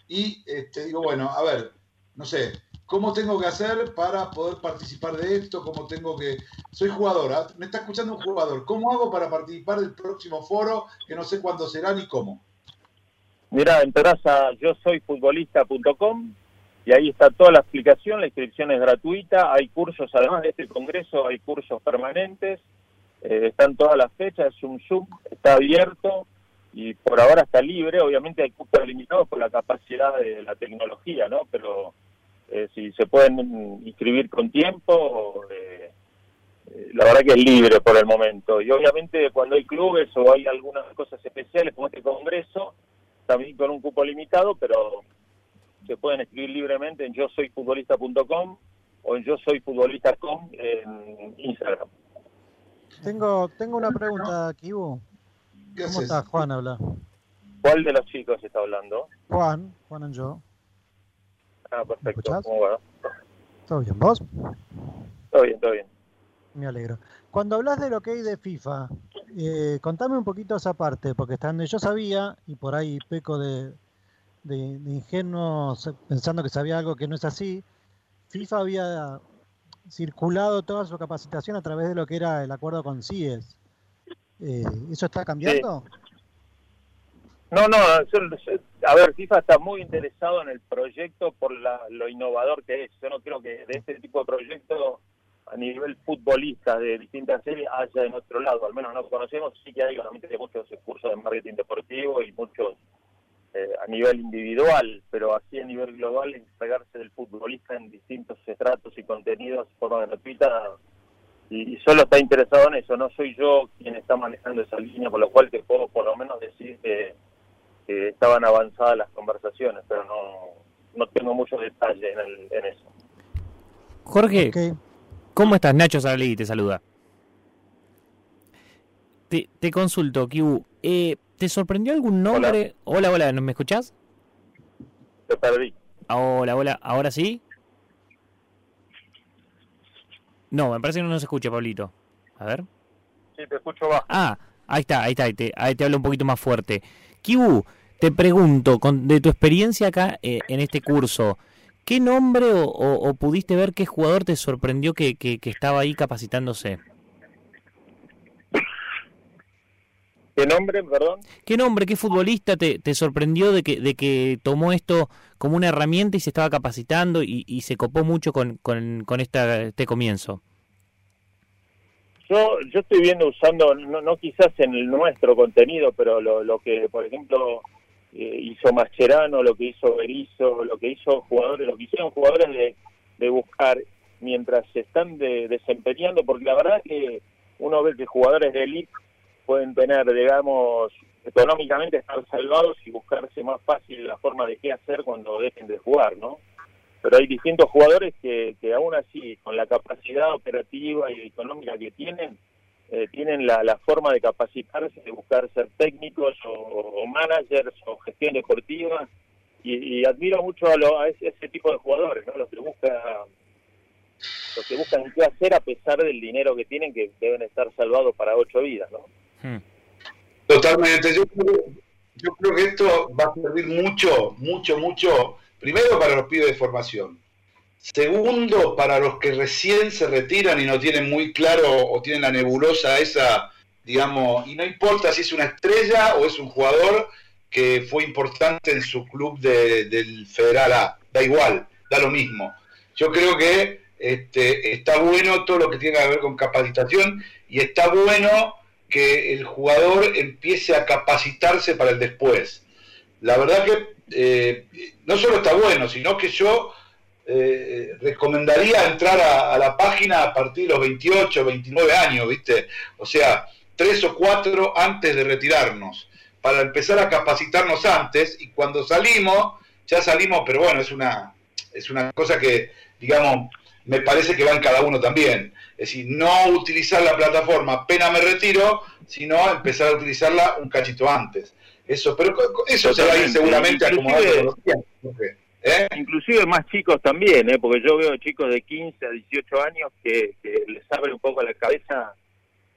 y este, digo, bueno, a ver, no sé, ¿cómo tengo que hacer para poder participar de esto? ¿Cómo tengo que...? Soy jugador, ¿ah? me está escuchando un jugador. ¿Cómo hago para participar del próximo foro que no sé cuándo será ni cómo? Mira, entras a yo soy futbolista.com y ahí está toda la explicación, la inscripción es gratuita, hay cursos, además de este congreso, hay cursos permanentes, eh, están todas las fechas, es un Zoom, está abierto y por ahora está libre, obviamente hay cupos limitados por la capacidad de la tecnología, ¿no? Pero eh, si se pueden inscribir con tiempo, eh, eh, la verdad que es libre por el momento. Y obviamente cuando hay clubes o hay algunas cosas especiales como este congreso, también con un cupo limitado, pero se pueden escribir libremente en yo soy futbolista.com o en yo soy futbolista.com en Instagram. Tengo, tengo una pregunta, Kibu. ¿Qué ¿Cómo haces? estás, Juan? Habla. ¿Cuál de los chicos está hablando? Juan, Juan y yo. Ah, perfecto. ¿Cómo va? ¿Todo bien? ¿Vos? Todo bien, todo bien. Me alegro. Cuando hablas de lo que hay de FIFA, eh, contame un poquito esa parte, porque donde yo sabía, y por ahí peco de, de, de ingenuo pensando que sabía algo que no es así, FIFA había circulado toda su capacitación a través de lo que era el acuerdo con CIES. Eh, ¿Eso está cambiando? No, no, yo- a ver, FIFA está muy interesado en el proyecto por la- lo innovador que es. Yo no creo que de este tipo de proyectos a nivel futbolista de distintas series haya en otro lado, al menos no conocemos, sí que hay obviamente muchos cursos de marketing deportivo y muchos eh, a nivel individual, pero a nivel global encargarse del futbolista en distintos estratos y contenidos de forma gratuita y, y solo está interesado en eso. No soy yo quien está manejando esa línea, por lo cual te puedo por lo menos decir que, que estaban avanzadas las conversaciones, pero no, no tengo mucho detalle en, el- en eso. Jorge. ¿cómo estás? Nacho Sarlegui te saluda. Te, te consulto, Kibu. eh, ¿Te sorprendió algún nombre? Hola, hola, ¿no me escuchás? Te perdí. Hola, hola, ¿ahora sí? No, me parece que no nos escucha, Pablito. A ver. Sí, te escucho bajo. Ah, ahí está, ahí está, ahí te, ahí te hablo un poquito más fuerte. Kibu, te pregunto, con, de tu experiencia acá eh, en este curso, ¿qué nombre o, o- o pudiste ver qué jugador te sorprendió que, que- que estaba ahí capacitándose? ¿Qué nombre, perdón? ¿Qué nombre, qué futbolista te, te sorprendió de que, de que tomó esto como una herramienta y se estaba capacitando y, y se copó mucho con, con, con esta, este comienzo? Yo, yo estoy viendo usando, no, no quizás en el nuestro contenido, pero lo, lo que, por ejemplo, eh, hizo Mascherano, lo que hizo Berizzo, lo que hizo jugadores, lo que hicieron jugadores de, de buscar mientras se están de- desempeñando, porque la verdad que uno ve que jugadores de elite pueden tener, digamos, económicamente estar salvados y buscarse más fácil la forma de qué hacer cuando dejen de jugar, ¿no? Pero hay distintos jugadores que, que aún así, con la capacidad operativa y económica que tienen, eh, tienen la, la forma de capacitarse, de buscar ser técnicos o, o managers o gestión deportiva. Y, y admiro mucho a, lo- a ese, ese tipo de jugadores, ¿no? Los que buscan los que buscan qué hacer a pesar del dinero que tienen, que deben estar salvados para ocho vidas, ¿no? Hmm. Totalmente. Yo creo, que esto va a servir mucho, mucho, mucho, primero para los pibes de formación. Segundo, para los que recién se retiran y no tienen muy claro o tienen la nebulosa esa, digamos, y no importa si es una estrella o es un jugador que fue importante en su club de- del Federal A, da igual, da lo mismo. Yo creo que este, está bueno todo lo que tiene que ver con capacitación y está bueno que el jugador empiece a capacitarse para el después. La verdad que eh, no solo está bueno, sino que yo eh, recomendaría entrar a, a la página a partir de los 28, 29 años, ¿viste? O sea, tres o cuatro antes de retirarnos, para empezar a capacitarnos antes y cuando salimos, ya salimos, pero bueno, es una, es una cosa que, digamos, me parece que va en cada uno también. Es decir, no utilizar la plataforma apenas me retiro, sino empezar a utilizarla un cachito antes. Eso, pero eso se va a ir seguramente Inclusive- acomodando. ¿eh? Inclusive más chicos también, ¿eh? porque yo veo chicos de 15 a 18 años que, que les abre un poco la cabeza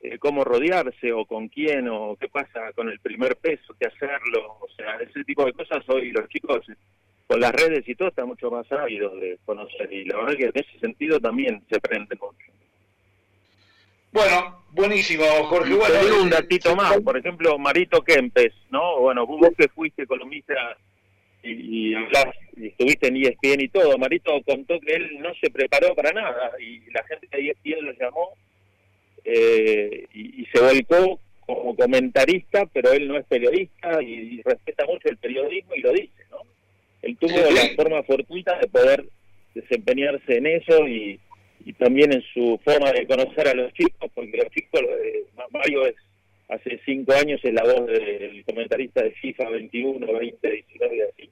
eh, cómo rodearse o con quién o qué pasa con el primer peso, qué hacerlo, o sea, ese tipo de cosas hoy los chicos eh, con las redes y todo están mucho más ávidos de conocer y la verdad que en ese sentido también se aprende mucho. Bueno, buenísimo, Jorge. Bueno, te digo un eh, datito eh, más, por ejemplo, Marito Kempes, ¿no? Bueno, vos que fuiste columnista y, y hablás, y estuviste en ESPN y todo, Marito contó que él no se preparó para nada y la gente de ESPN lo llamó eh, y, y se volcó como comentarista, pero él no es periodista y, y respeta mucho el periodismo y lo dice, ¿no? Él tuvo Sí, sí. la forma fortuita de poder desempeñarse en eso y, y también en su forma de conocer a los chicos, porque los chicos, eh, Mario es hace cinco años es la voz del comentarista de FIFA 21, 20, 19 y así.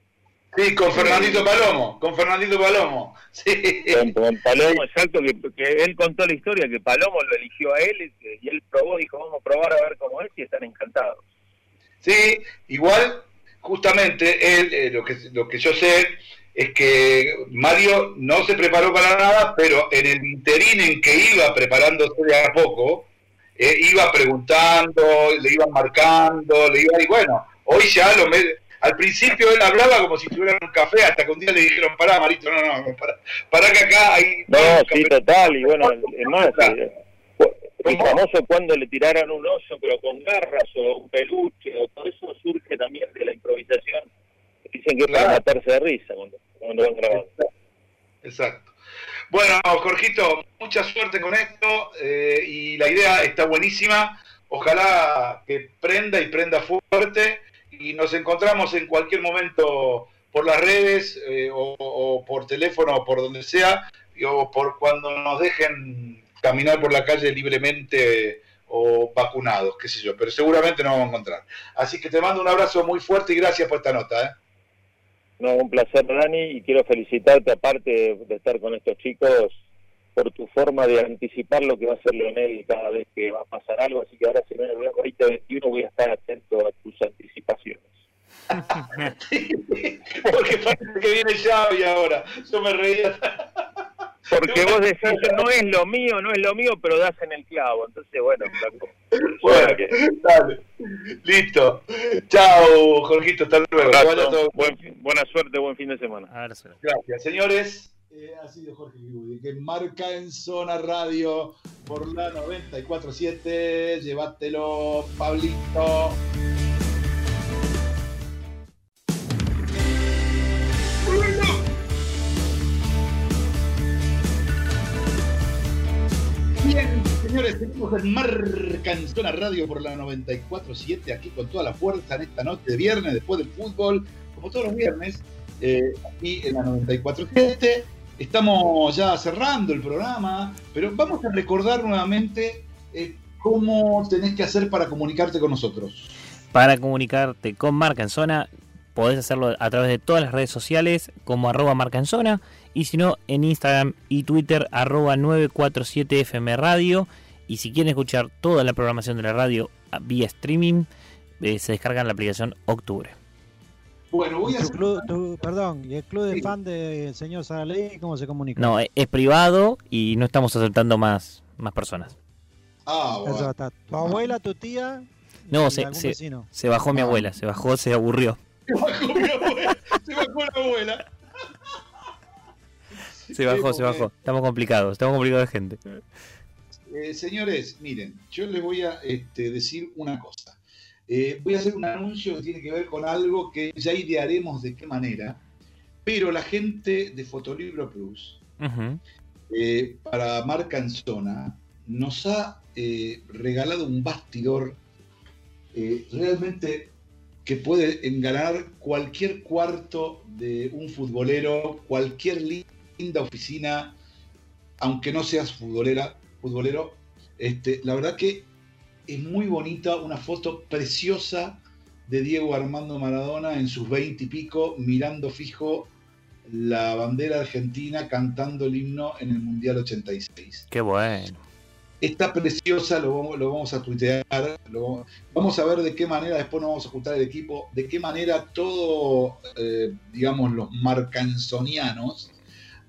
Sí, con Fernandito Palomo, con Fernandito Palomo. Sí. Con, con Palomo, exacto, que, que él contó la historia, que Palomo lo eligió a él y, que- y él probó, dijo, vamos a probar a ver cómo es y están encantados. Sí, igual, justamente, él, eh, lo, que, lo que yo sé es que Mario no se preparó para nada, pero en el interín en que iba preparándose de a poco, eh, iba preguntando, le iban marcando, le iba y bueno, hoy ya lo me- al principio él hablaba como si tuviera un café, hasta que un día le dijeron, pará, Marito, no, no, pará, pará que acá hay... No, sí, café". total, y bueno, es más, eh, el ¿Cómo? famoso cuando le tiraran un oso, pero con garras, o un peluche, o todo eso surge también de la improvisación. Dicen que es para Claro. matarse de risa cuando, Exacto. Bueno, Jorgito, mucha suerte con esto eh, y la idea está buenísima. Ojalá que prenda y prenda fuerte y nos encontramos en cualquier momento por las redes eh, o, o por teléfono o por donde sea, y- o por cuando nos dejen caminar por la calle libremente o vacunados, qué sé yo, pero seguramente nos vamos a encontrar. Así que te mando un abrazo muy fuerte y gracias por esta nota. ¿eh? No, un placer, Dani, y quiero felicitarte, aparte de estar con estos chicos, por tu forma de anticipar lo que va a hacer Leonel cada vez que va a pasar algo. Así que ahora, si no en el 2021, voy a estar atento a tus anticipaciones. Porque parece que viene Xavi ahora. Yo me reía. Porque vos decís, no es lo mío, no es lo mío, pero das en el clavo. Entonces, bueno, flaco. Bueno, dale. Listo. Chao, Jorgito. Hasta luego. Todo Buen buena suerte, buen fin de semana. Gracias, señores. Eh, ha sido Jorge Gibudi, que marca en Zona Radio por la 94.7. Llévatelo, Pablito. Seguimos en Marca en Zona Radio por la 94.7, aquí con toda la fuerza en esta noche de viernes, después del fútbol, como todos los viernes, eh, aquí en la 94.7. Estamos ya cerrando el programa, pero vamos a recordar nuevamente eh, cómo tenés que hacer para comunicarte con nosotros. Para comunicarte con Marca en Zona, podés hacerlo a través de todas las redes sociales como arroba y si no en Instagram y Twitter arroba 947FM Radio y si quieren escuchar toda la programación de la radio ah, vía streaming eh, se descargan la aplicación Octubre. Bueno, voy a Tu hacer... club- tu- perdón, ¿y el club de Sí. fan del señor Saraley cómo se comunica? No, es privado y no estamos aceptando más, más personas. Ah, Eso bueno. está. Tu abuela, tu tía. No, se bajó mi Ah. abuela, se bajó, se aburrió. Se bajó mi abuela. Se bajó la abuela. Se bajó, se bajó. Estamos complicados, estamos complicados de gente. Eh, señores, miren, yo les voy a este, decir una cosa. Eh, voy a hacer un anuncio que tiene que ver con algo que ya idearemos de qué manera, pero la gente de Fotolibro Plus, eh, para Marca en Zona, nos ha regalado un bastidor realmente que puede enganar cualquier cuarto de un futbolero, cualquier linda oficina, aunque no seas futbolera, futbolero. Este, la verdad que es muy bonita, una foto preciosa de Diego Armando Maradona en sus veinte y pico, mirando fijo la bandera argentina, cantando el himno en el Mundial 86 Qué bueno. está preciosa, lo vamos, lo vamos a tuitear, lo vamos, a ver de qué manera, después nos vamos a juntar el equipo, de qué manera todo, eh, digamos, los marcansonianos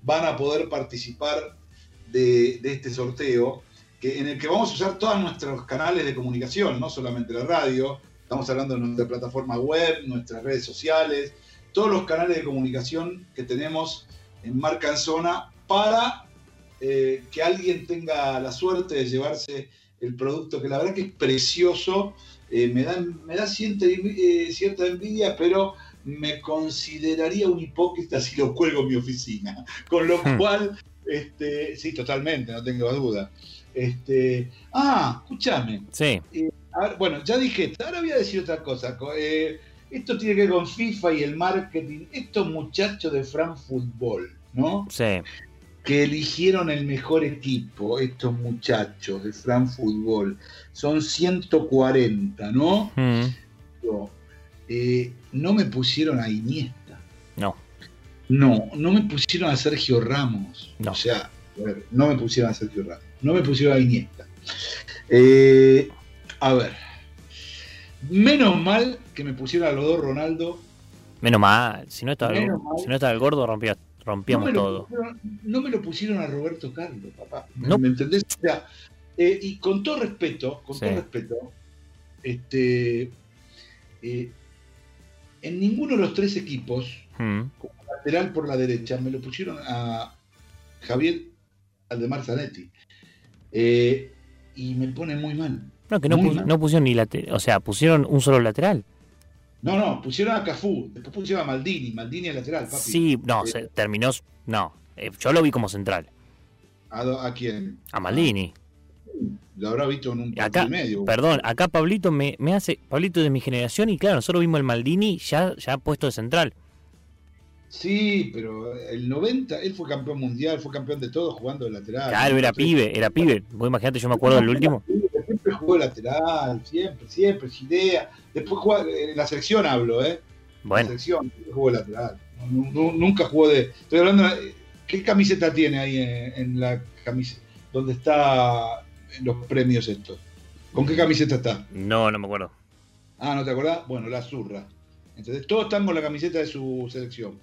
van a poder participar de, de este sorteo, que, en el que vamos a usar todos nuestros canales de comunicación, no solamente la radio, estamos hablando de nuestra plataforma web, nuestras redes sociales, todos los canales de comunicación que tenemos en Marca en Zona para eh, que alguien tenga la suerte de llevarse el producto, que la verdad que es precioso, eh, me da, me da cierta, eh, cierta envidia, pero me consideraría un hipócrita si lo cuelgo en mi oficina. Con lo Hmm. cual, este, sí, totalmente, no tengo duda. Este, ah, escúchame. Sí, A ver, bueno, ya dije esto, ahora voy a decir otra cosa. co- eh, esto tiene que ver con FIFA y el marketing. Estos muchachos de Fran Fútbol, ¿no? sí. que eligieron el mejor equipo, estos muchachos de Fran Fútbol. Son 140, ¿no? Mm, Yo, eh, no me pusieron a Iniesta. No. No, no me pusieron a Sergio Ramos. No. O sea, a ver, no me pusieron a Sergio Ramos. No me pusieron a Iniesta. Eh, a ver. Menos mal que me pusieron a los dos Ronaldo. Menos mal. Si no estaba, el, si no estaba el gordo, rompía- rompíamos no todo. pusieron- no me lo pusieron a Roberto Carlos, papá. ¿Me, No. me entendés? O sea, eh, y con todo respeto, con Sí. todo respeto, este, eh, en ninguno de los tres equipos, Mm, lateral por la derecha, me lo pusieron a Javier Aldemar Zanetti. Eh, y me pone muy mal. No, que no, Muy pus- mal. no pusieron ni lateral. O sea, pusieron un solo lateral. No, no, pusieron a Cafú, después pusieron a Maldini, Maldini al lateral, papi. Sí, no, se terminó. No, eh, yo lo vi como central. ¿A, quién? A Maldini. Lo habrá visto en un acá, y medio. perdón, acá Pablito me, me hace. Pablito de mi generación y claro, nosotros vimos el Maldini ya, ya puesto de central. Sí, pero el 90, él fue campeón mundial, fue campeón de todo jugando de lateral. Claro, era pibe, era pibe. Vos imagínate, yo me acuerdo del último. Siempre jugó de lateral, siempre, siempre, Gidea. Después jugó, en la selección hablo, ¿eh? En Bueno, la selección, jugó de lateral. Nu- nu- nunca jugó de. Estoy hablando. de- ¿Qué camiseta tiene ahí en, en la camiseta? ¿Dónde está en los premios estos? ¿Con qué camiseta está? no, no me acuerdo. Ah, ¿no te acordás? Bueno, la zurra. Entonces, todos están con la camiseta de su selección.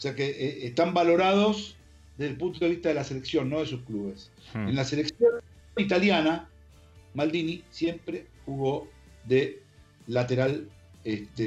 O sea que eh, están valorados desde el punto de vista de la selección, no de sus clubes. Hmm. En la selección italiana, Maldini siempre jugó de lateral, este,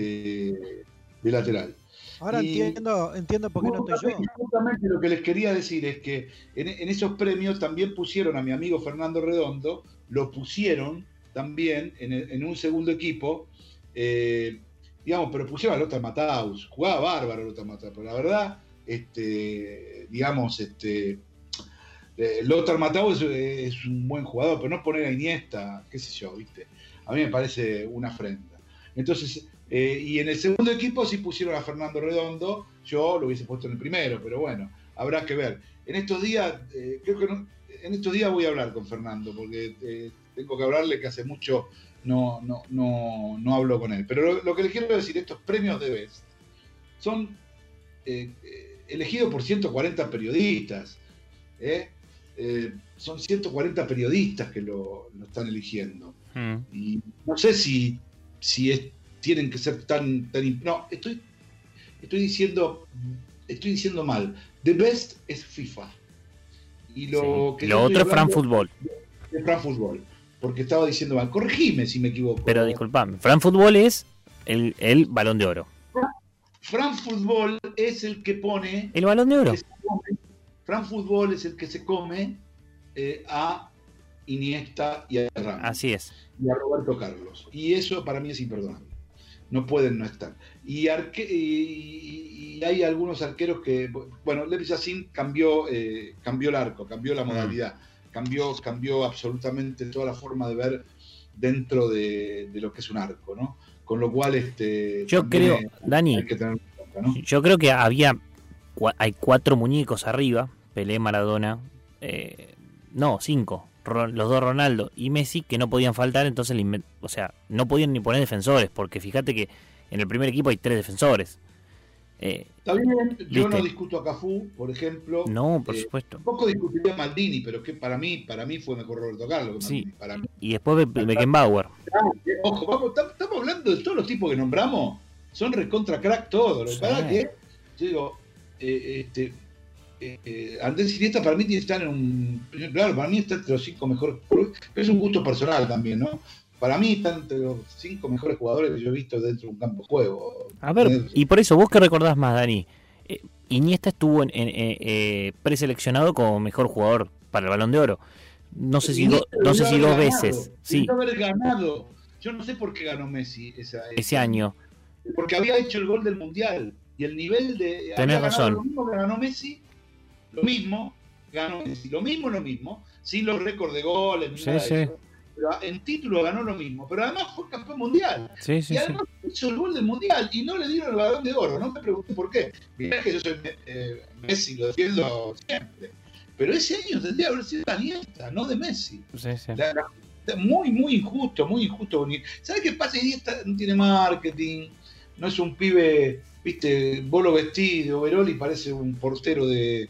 de lateral. Ahora Y- entiendo, entiendo por qué no estoy yo. Justamente- lo que les quería decir es que en, en esos premios también pusieron a mi amigo Fernando Redondo, lo pusieron también en un segundo equipo, eh, digamos, pero pusieron a Lothar Matthaus, jugaba bárbaro Lothar Matthaus, pero la verdad, este, digamos, este, eh, Lothar Matthaus es, un buen jugador, pero no poner a Iniesta, qué sé yo, ¿viste? A mí me parece una afrenta. Entonces, eh, y en el segundo equipo sí pusieron a Fernando Redondo, yo lo hubiese puesto en el primero, pero bueno, habrá que ver. En estos días, eh, creo que en estos días voy a hablar con Fernando, porque tengo que hablarle que hace mucho no, no, no, no hablo con él. Pero lo, lo que le quiero decir, estos premios de Best son eh, eh, elegidos por 140 periodistas. ¿eh? Eh, son 140 periodistas que lo, lo están eligiendo. Hmm. Y no sé si, si es- tienen que ser tan, tan No, estoy, estoy diciendo. Estoy diciendo mal. The best es FIFA. Y lo Sí. que Lo otro es Fran Fútbol. Es Fran Fútbol. Porque estaba diciendo mal. Corregime si me equivoco. Pero disculpame, Fran Fútbol es el, el balón de oro. Fran Fútbol es el que pone. El balón de oro. Fran Fútbol es el que se come eh, a Iniesta y a Ramos. Así es. y a Roberto Carlos. Y eso para mí es imperdonable. No pueden no estar. Y, arque- y- y hay algunos arqueros que, bueno, Levi cambió, eh, cambió el arco, cambió la modalidad, cambió, cambió absolutamente toda la forma de ver dentro de, de lo que es un arco, ¿no? Con lo cual, este, Yo creo, hay- Dani, hay que tener en cuenta, ¿no? Yo creo que había hay cuatro muñecos arriba, Pelé, Maradona, eh, no, cinco, los dos Ronaldo y Messi que no podían faltar, entonces, o sea, no podían ni poner defensores, porque fíjate que en el primer equipo hay tres defensores. Eh, Está bien, yo ¿Viste? no discuto a Cafú, por ejemplo. no, por Eh, supuesto. Tampoco discutiría a Maldini, pero que para mí, para mí fue mejor Roberto Carlos que Sí. Maldini. Para mí. Y después Be- Beckenbauer. Ojo, vamos, tam- estamos hablando de todos los tipos que nombramos, son recontra crack todos. Lo que Sí. pasa es que, yo digo, eh, este, eh, eh, Andrés Iniesta para mí tiene que estar en un. Claro, para mí está entre los cinco mejores. Pero es un gusto personal también, ¿no? Para mí está entre los cinco mejores jugadores que yo he visto dentro de un campo de juego. A ver, Eh, y por eso, ¿vos qué recordás más, Dani? Eh, Iniesta estuvo en, en- eh, eh, preseleccionado como mejor jugador para el Balón de Oro. No sé si, do- no sé si dos ganado, veces. Sí, haber ganado. Yo no sé por qué ganó Messi esa, ese año. porque había hecho el gol del mundial y el nivel de Tenés razón. lo mismo que ganó Messi lo mismo ganó Messi lo mismo lo mismo sin los récords de goles ni Sí, nada de sí. eso. Pero en título ganó lo mismo pero además fue campeón mundial. Sí, sí, y sí. además hizo el gol del mundial y no le dieron el balón de oro no me pregunté por qué. Mirá que yo soy eh, Messi lo defiendo siempre. Pero ese año tendría que haber sido de Iniesta no de Messi. La- la- muy, muy injusto, muy injusto. ¿Sabes qué pasa? Iniesta no tiene marketing, no es un pibe, viste, bolo vestido, Veroli parece un portero de,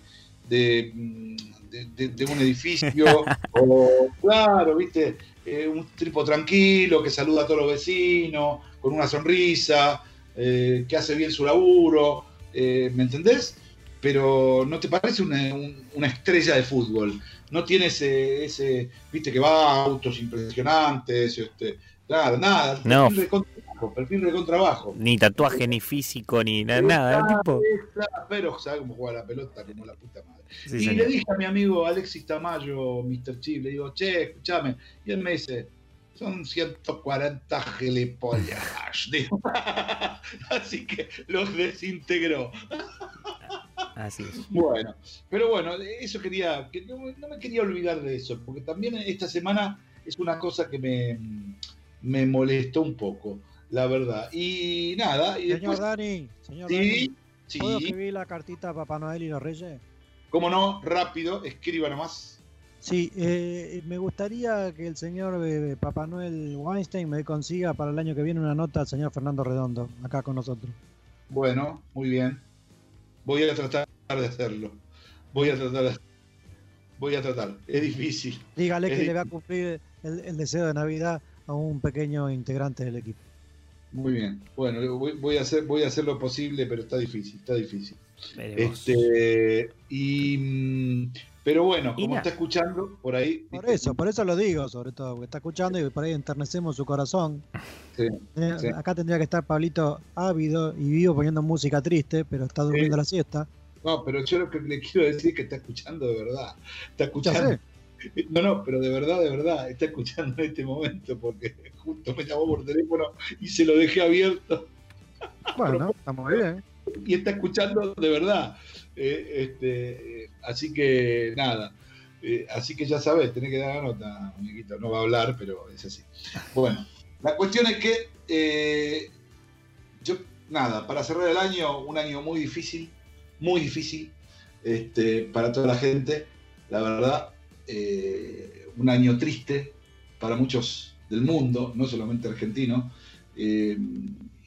de, mm, de- de- de un edificio, o claro, viste, eh, un tipo tranquilo que saluda a todos los vecinos, con una sonrisa, eh, que hace bien su laburo, eh, ¿me entendés? Pero no te parece una, un- una estrella de fútbol no tiene ese, ese, viste que va a autos impresionantes, este, claro, nada, No. perfil recontra bajo, perfil recontra bajo. Ni tatuaje, ni físico, ni na- nada. tipo. Pero sabe cómo juega la pelota como la puta madre. Sí, y señor. le dije a mi amigo Alexis Tamayo, Mr. Chip, le digo, che, escúchame. Y él me dice, son 140 gilipollas. Así que los desintegró. Así es. Bueno, pero bueno, eso quería, que no, no me quería olvidar de eso, porque también esta semana es una cosa que me, me molestó un poco, la verdad. Y nada, y Señor después, Dani, señor sí, Sí, ¿Puedo escribir la cartita a Papá Noel y los Reyes? Cómo no, rápido, escriba nomás. Sí, eh, me gustaría que el señor eh, Papá Noel Weinstein me consiga para el año que viene una nota al señor Fernando Redondo, acá con nosotros. Bueno, muy bien. Voy a tratar de hacerlo. Voy a tratar de- Voy a tratar. Es difícil. Dígale Es que le va a difícil. cumplir el, el deseo de Navidad a un pequeño integrante del equipo. Muy bien. Bueno, voy, voy a hacer, voy a hacer lo posible, pero está difícil, está difícil. Veremos. Este, y, mm, pero bueno, como está escuchando por ahí. Por eso, por eso lo digo, sobre todo, porque está escuchando y por ahí enternecemos su corazón. Sí, Eh, sí. Acá tendría que estar Pablito ávido y vivo poniendo música triste, pero está durmiendo Sí. la siesta. No, pero yo lo que le quiero decir es que está escuchando de verdad. Está escuchando. No, no, pero de verdad, de verdad, está escuchando en este momento porque justo me llamó por teléfono y se lo dejé abierto Bueno, está muy bien. Y está escuchando de verdad. Eh, este, así que nada, Eh, así que ya sabes, tenés que dar la nota, muñequito. No va a hablar, pero es así. Bueno, la cuestión es que eh, yo, nada, para cerrar el año, un año muy difícil, muy difícil este, para toda la gente, la verdad, un año triste para muchos del mundo, no solamente argentinos.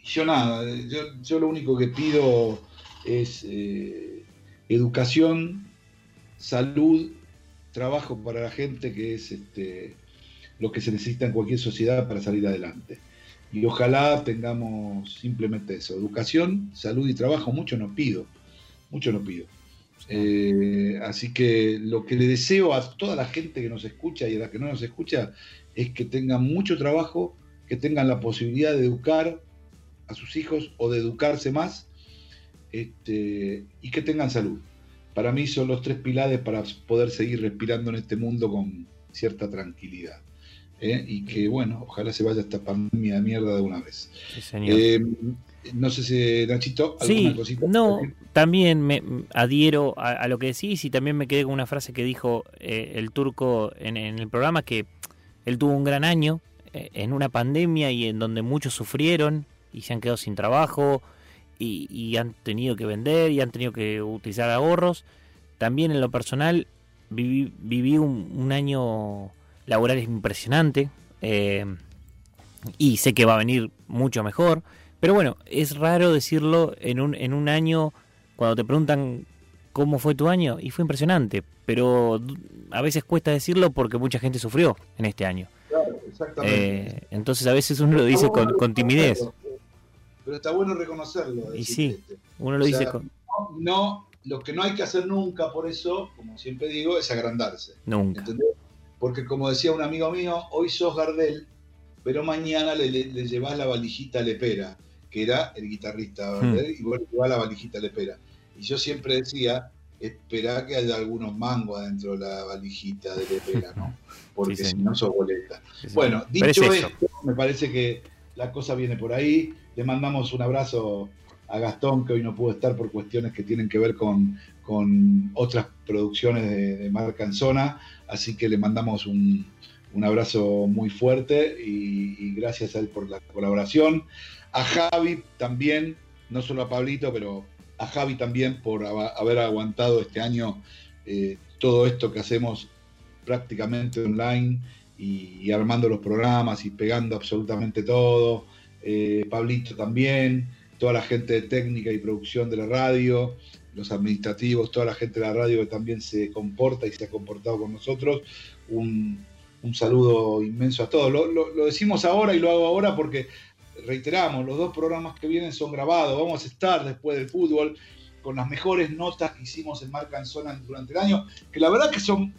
Yo nada, yo, yo lo único que pido es eh, educación, salud, trabajo para la gente, que es este, lo que se necesita en cualquier sociedad para salir adelante. Y ojalá tengamos simplemente eso, educación, salud y trabajo, mucho no pido, mucho no pido. Eh, así que lo que le deseo a toda la gente que nos escucha y a la que no nos escucha es que tengan mucho trabajo, que tengan la posibilidad de educar a sus hijos o de educarse más este, y que tengan salud. Para mí son los tres pilares para poder seguir respirando en este mundo con cierta tranquilidad. ¿eh? Y que, bueno, ojalá se vaya esta pandemia de mierda de una vez. Sí, señor. Eh, no sé si, Nachito, alguna Sí, cosita. no, también me adhiero a, a lo que decís y también me quedé con una frase que dijo eh, el turco en, en el programa que él tuvo un gran año eh, en una pandemia y en donde muchos sufrieron y se han quedado sin trabajo y, y han tenido que vender y han tenido que utilizar ahorros. También en lo personal viví, viví un, un año laboral impresionante eh, y sé que va a venir mucho mejor. Pero bueno, es raro decirlo en un, en un año cuando te preguntan cómo fue tu año y fue impresionante. Pero a veces cuesta decirlo porque mucha gente sufrió en este año. Claro, exactamente. Eh, entonces a veces uno lo dice con, con timidez. Pero está bueno reconocerlo. Y sí, este, uno lo o dice sea, con... no, no, lo que no hay que hacer nunca por eso, como siempre digo, es agrandarse. Nunca. ¿entendés? Porque como decía un amigo mío, hoy sos Gardel, pero mañana le, le, le llevas la valijita a Lepera, que era el guitarrista Gardel, y vos le llevás la valijita a Lepera. Y yo siempre decía, esperá que haya algunos mangos adentro de la valijita de Lepera, ¿no? Porque Sí, si no sos boleta. Sí. Bueno, es dicho esto, me parece que la cosa viene por ahí. Le mandamos un abrazo a Gastón, que hoy no pudo estar por cuestiones que tienen que ver con, con otras producciones de, de marca en zona. Así que le mandamos un, un abrazo muy fuerte y, gracias a él por la colaboración. A Javi también, no solo a Pablito, pero a Javi también por haber aguantado este año eh, todo esto que hacemos prácticamente online y armando los programas y pegando absolutamente todo. Eh, Pablito también, toda la gente de técnica y producción de la radio, los administrativos, toda la gente de la radio que también se comporta y se ha comportado con nosotros. Un, saludo inmenso a todos. Lo decimos ahora y lo hago ahora porque reiteramos, los dos programas que vienen son grabados. Vamos a estar después del fútbol con las mejores notas que hicimos en Marca en Zona durante el año, que la verdad que son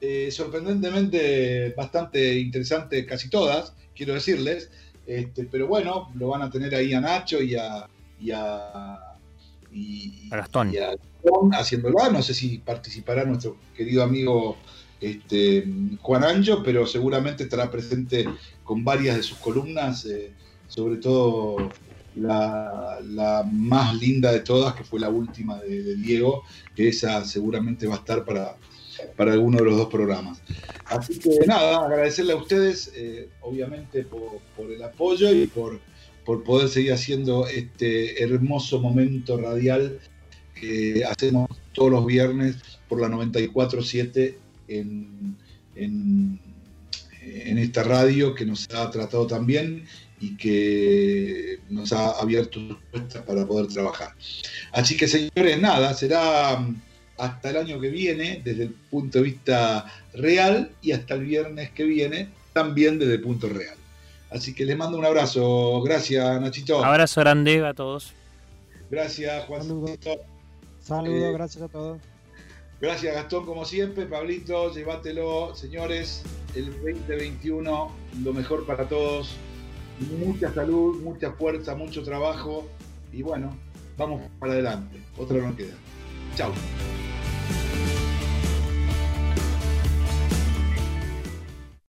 eh, sorprendentemente bastante interesantes casi todas, quiero decirles. Este, pero bueno, lo van a tener ahí a Nacho y a, y a, y- A Gastón. y a Gastón haciéndola. No sé si participará nuestro querido amigo este, Juan Anjo, pero seguramente estará presente con varias de sus columnas, eh, sobre todo la, la más linda de todas, que fue la última de, de Diego, que esa seguramente va a estar para, para alguno de los dos programas. Así que nada, agradecerle a ustedes, eh, obviamente, por, el apoyo y por, por poder seguir haciendo este hermoso momento radial que hacemos todos los viernes por la 94.7 en, en, en esta radio que nos ha tratado tan bien y que nos ha abierto puertas para poder trabajar. Así que señores, nada, será hasta el año que viene desde el punto de vista real y hasta el viernes que viene también desde el punto real. Así que les mando un abrazo. Gracias, Nachito. Abrazo grande a todos. Gracias, Juancito. Saludos, Eh, gracias a todos. Gracias, Gastón, como siempre. Pablito, llévatelo. Señores, el 2021, lo mejor para todos. Mucha salud, mucha fuerza, mucho trabajo. Y bueno, vamos para adelante. Otra no queda. 教育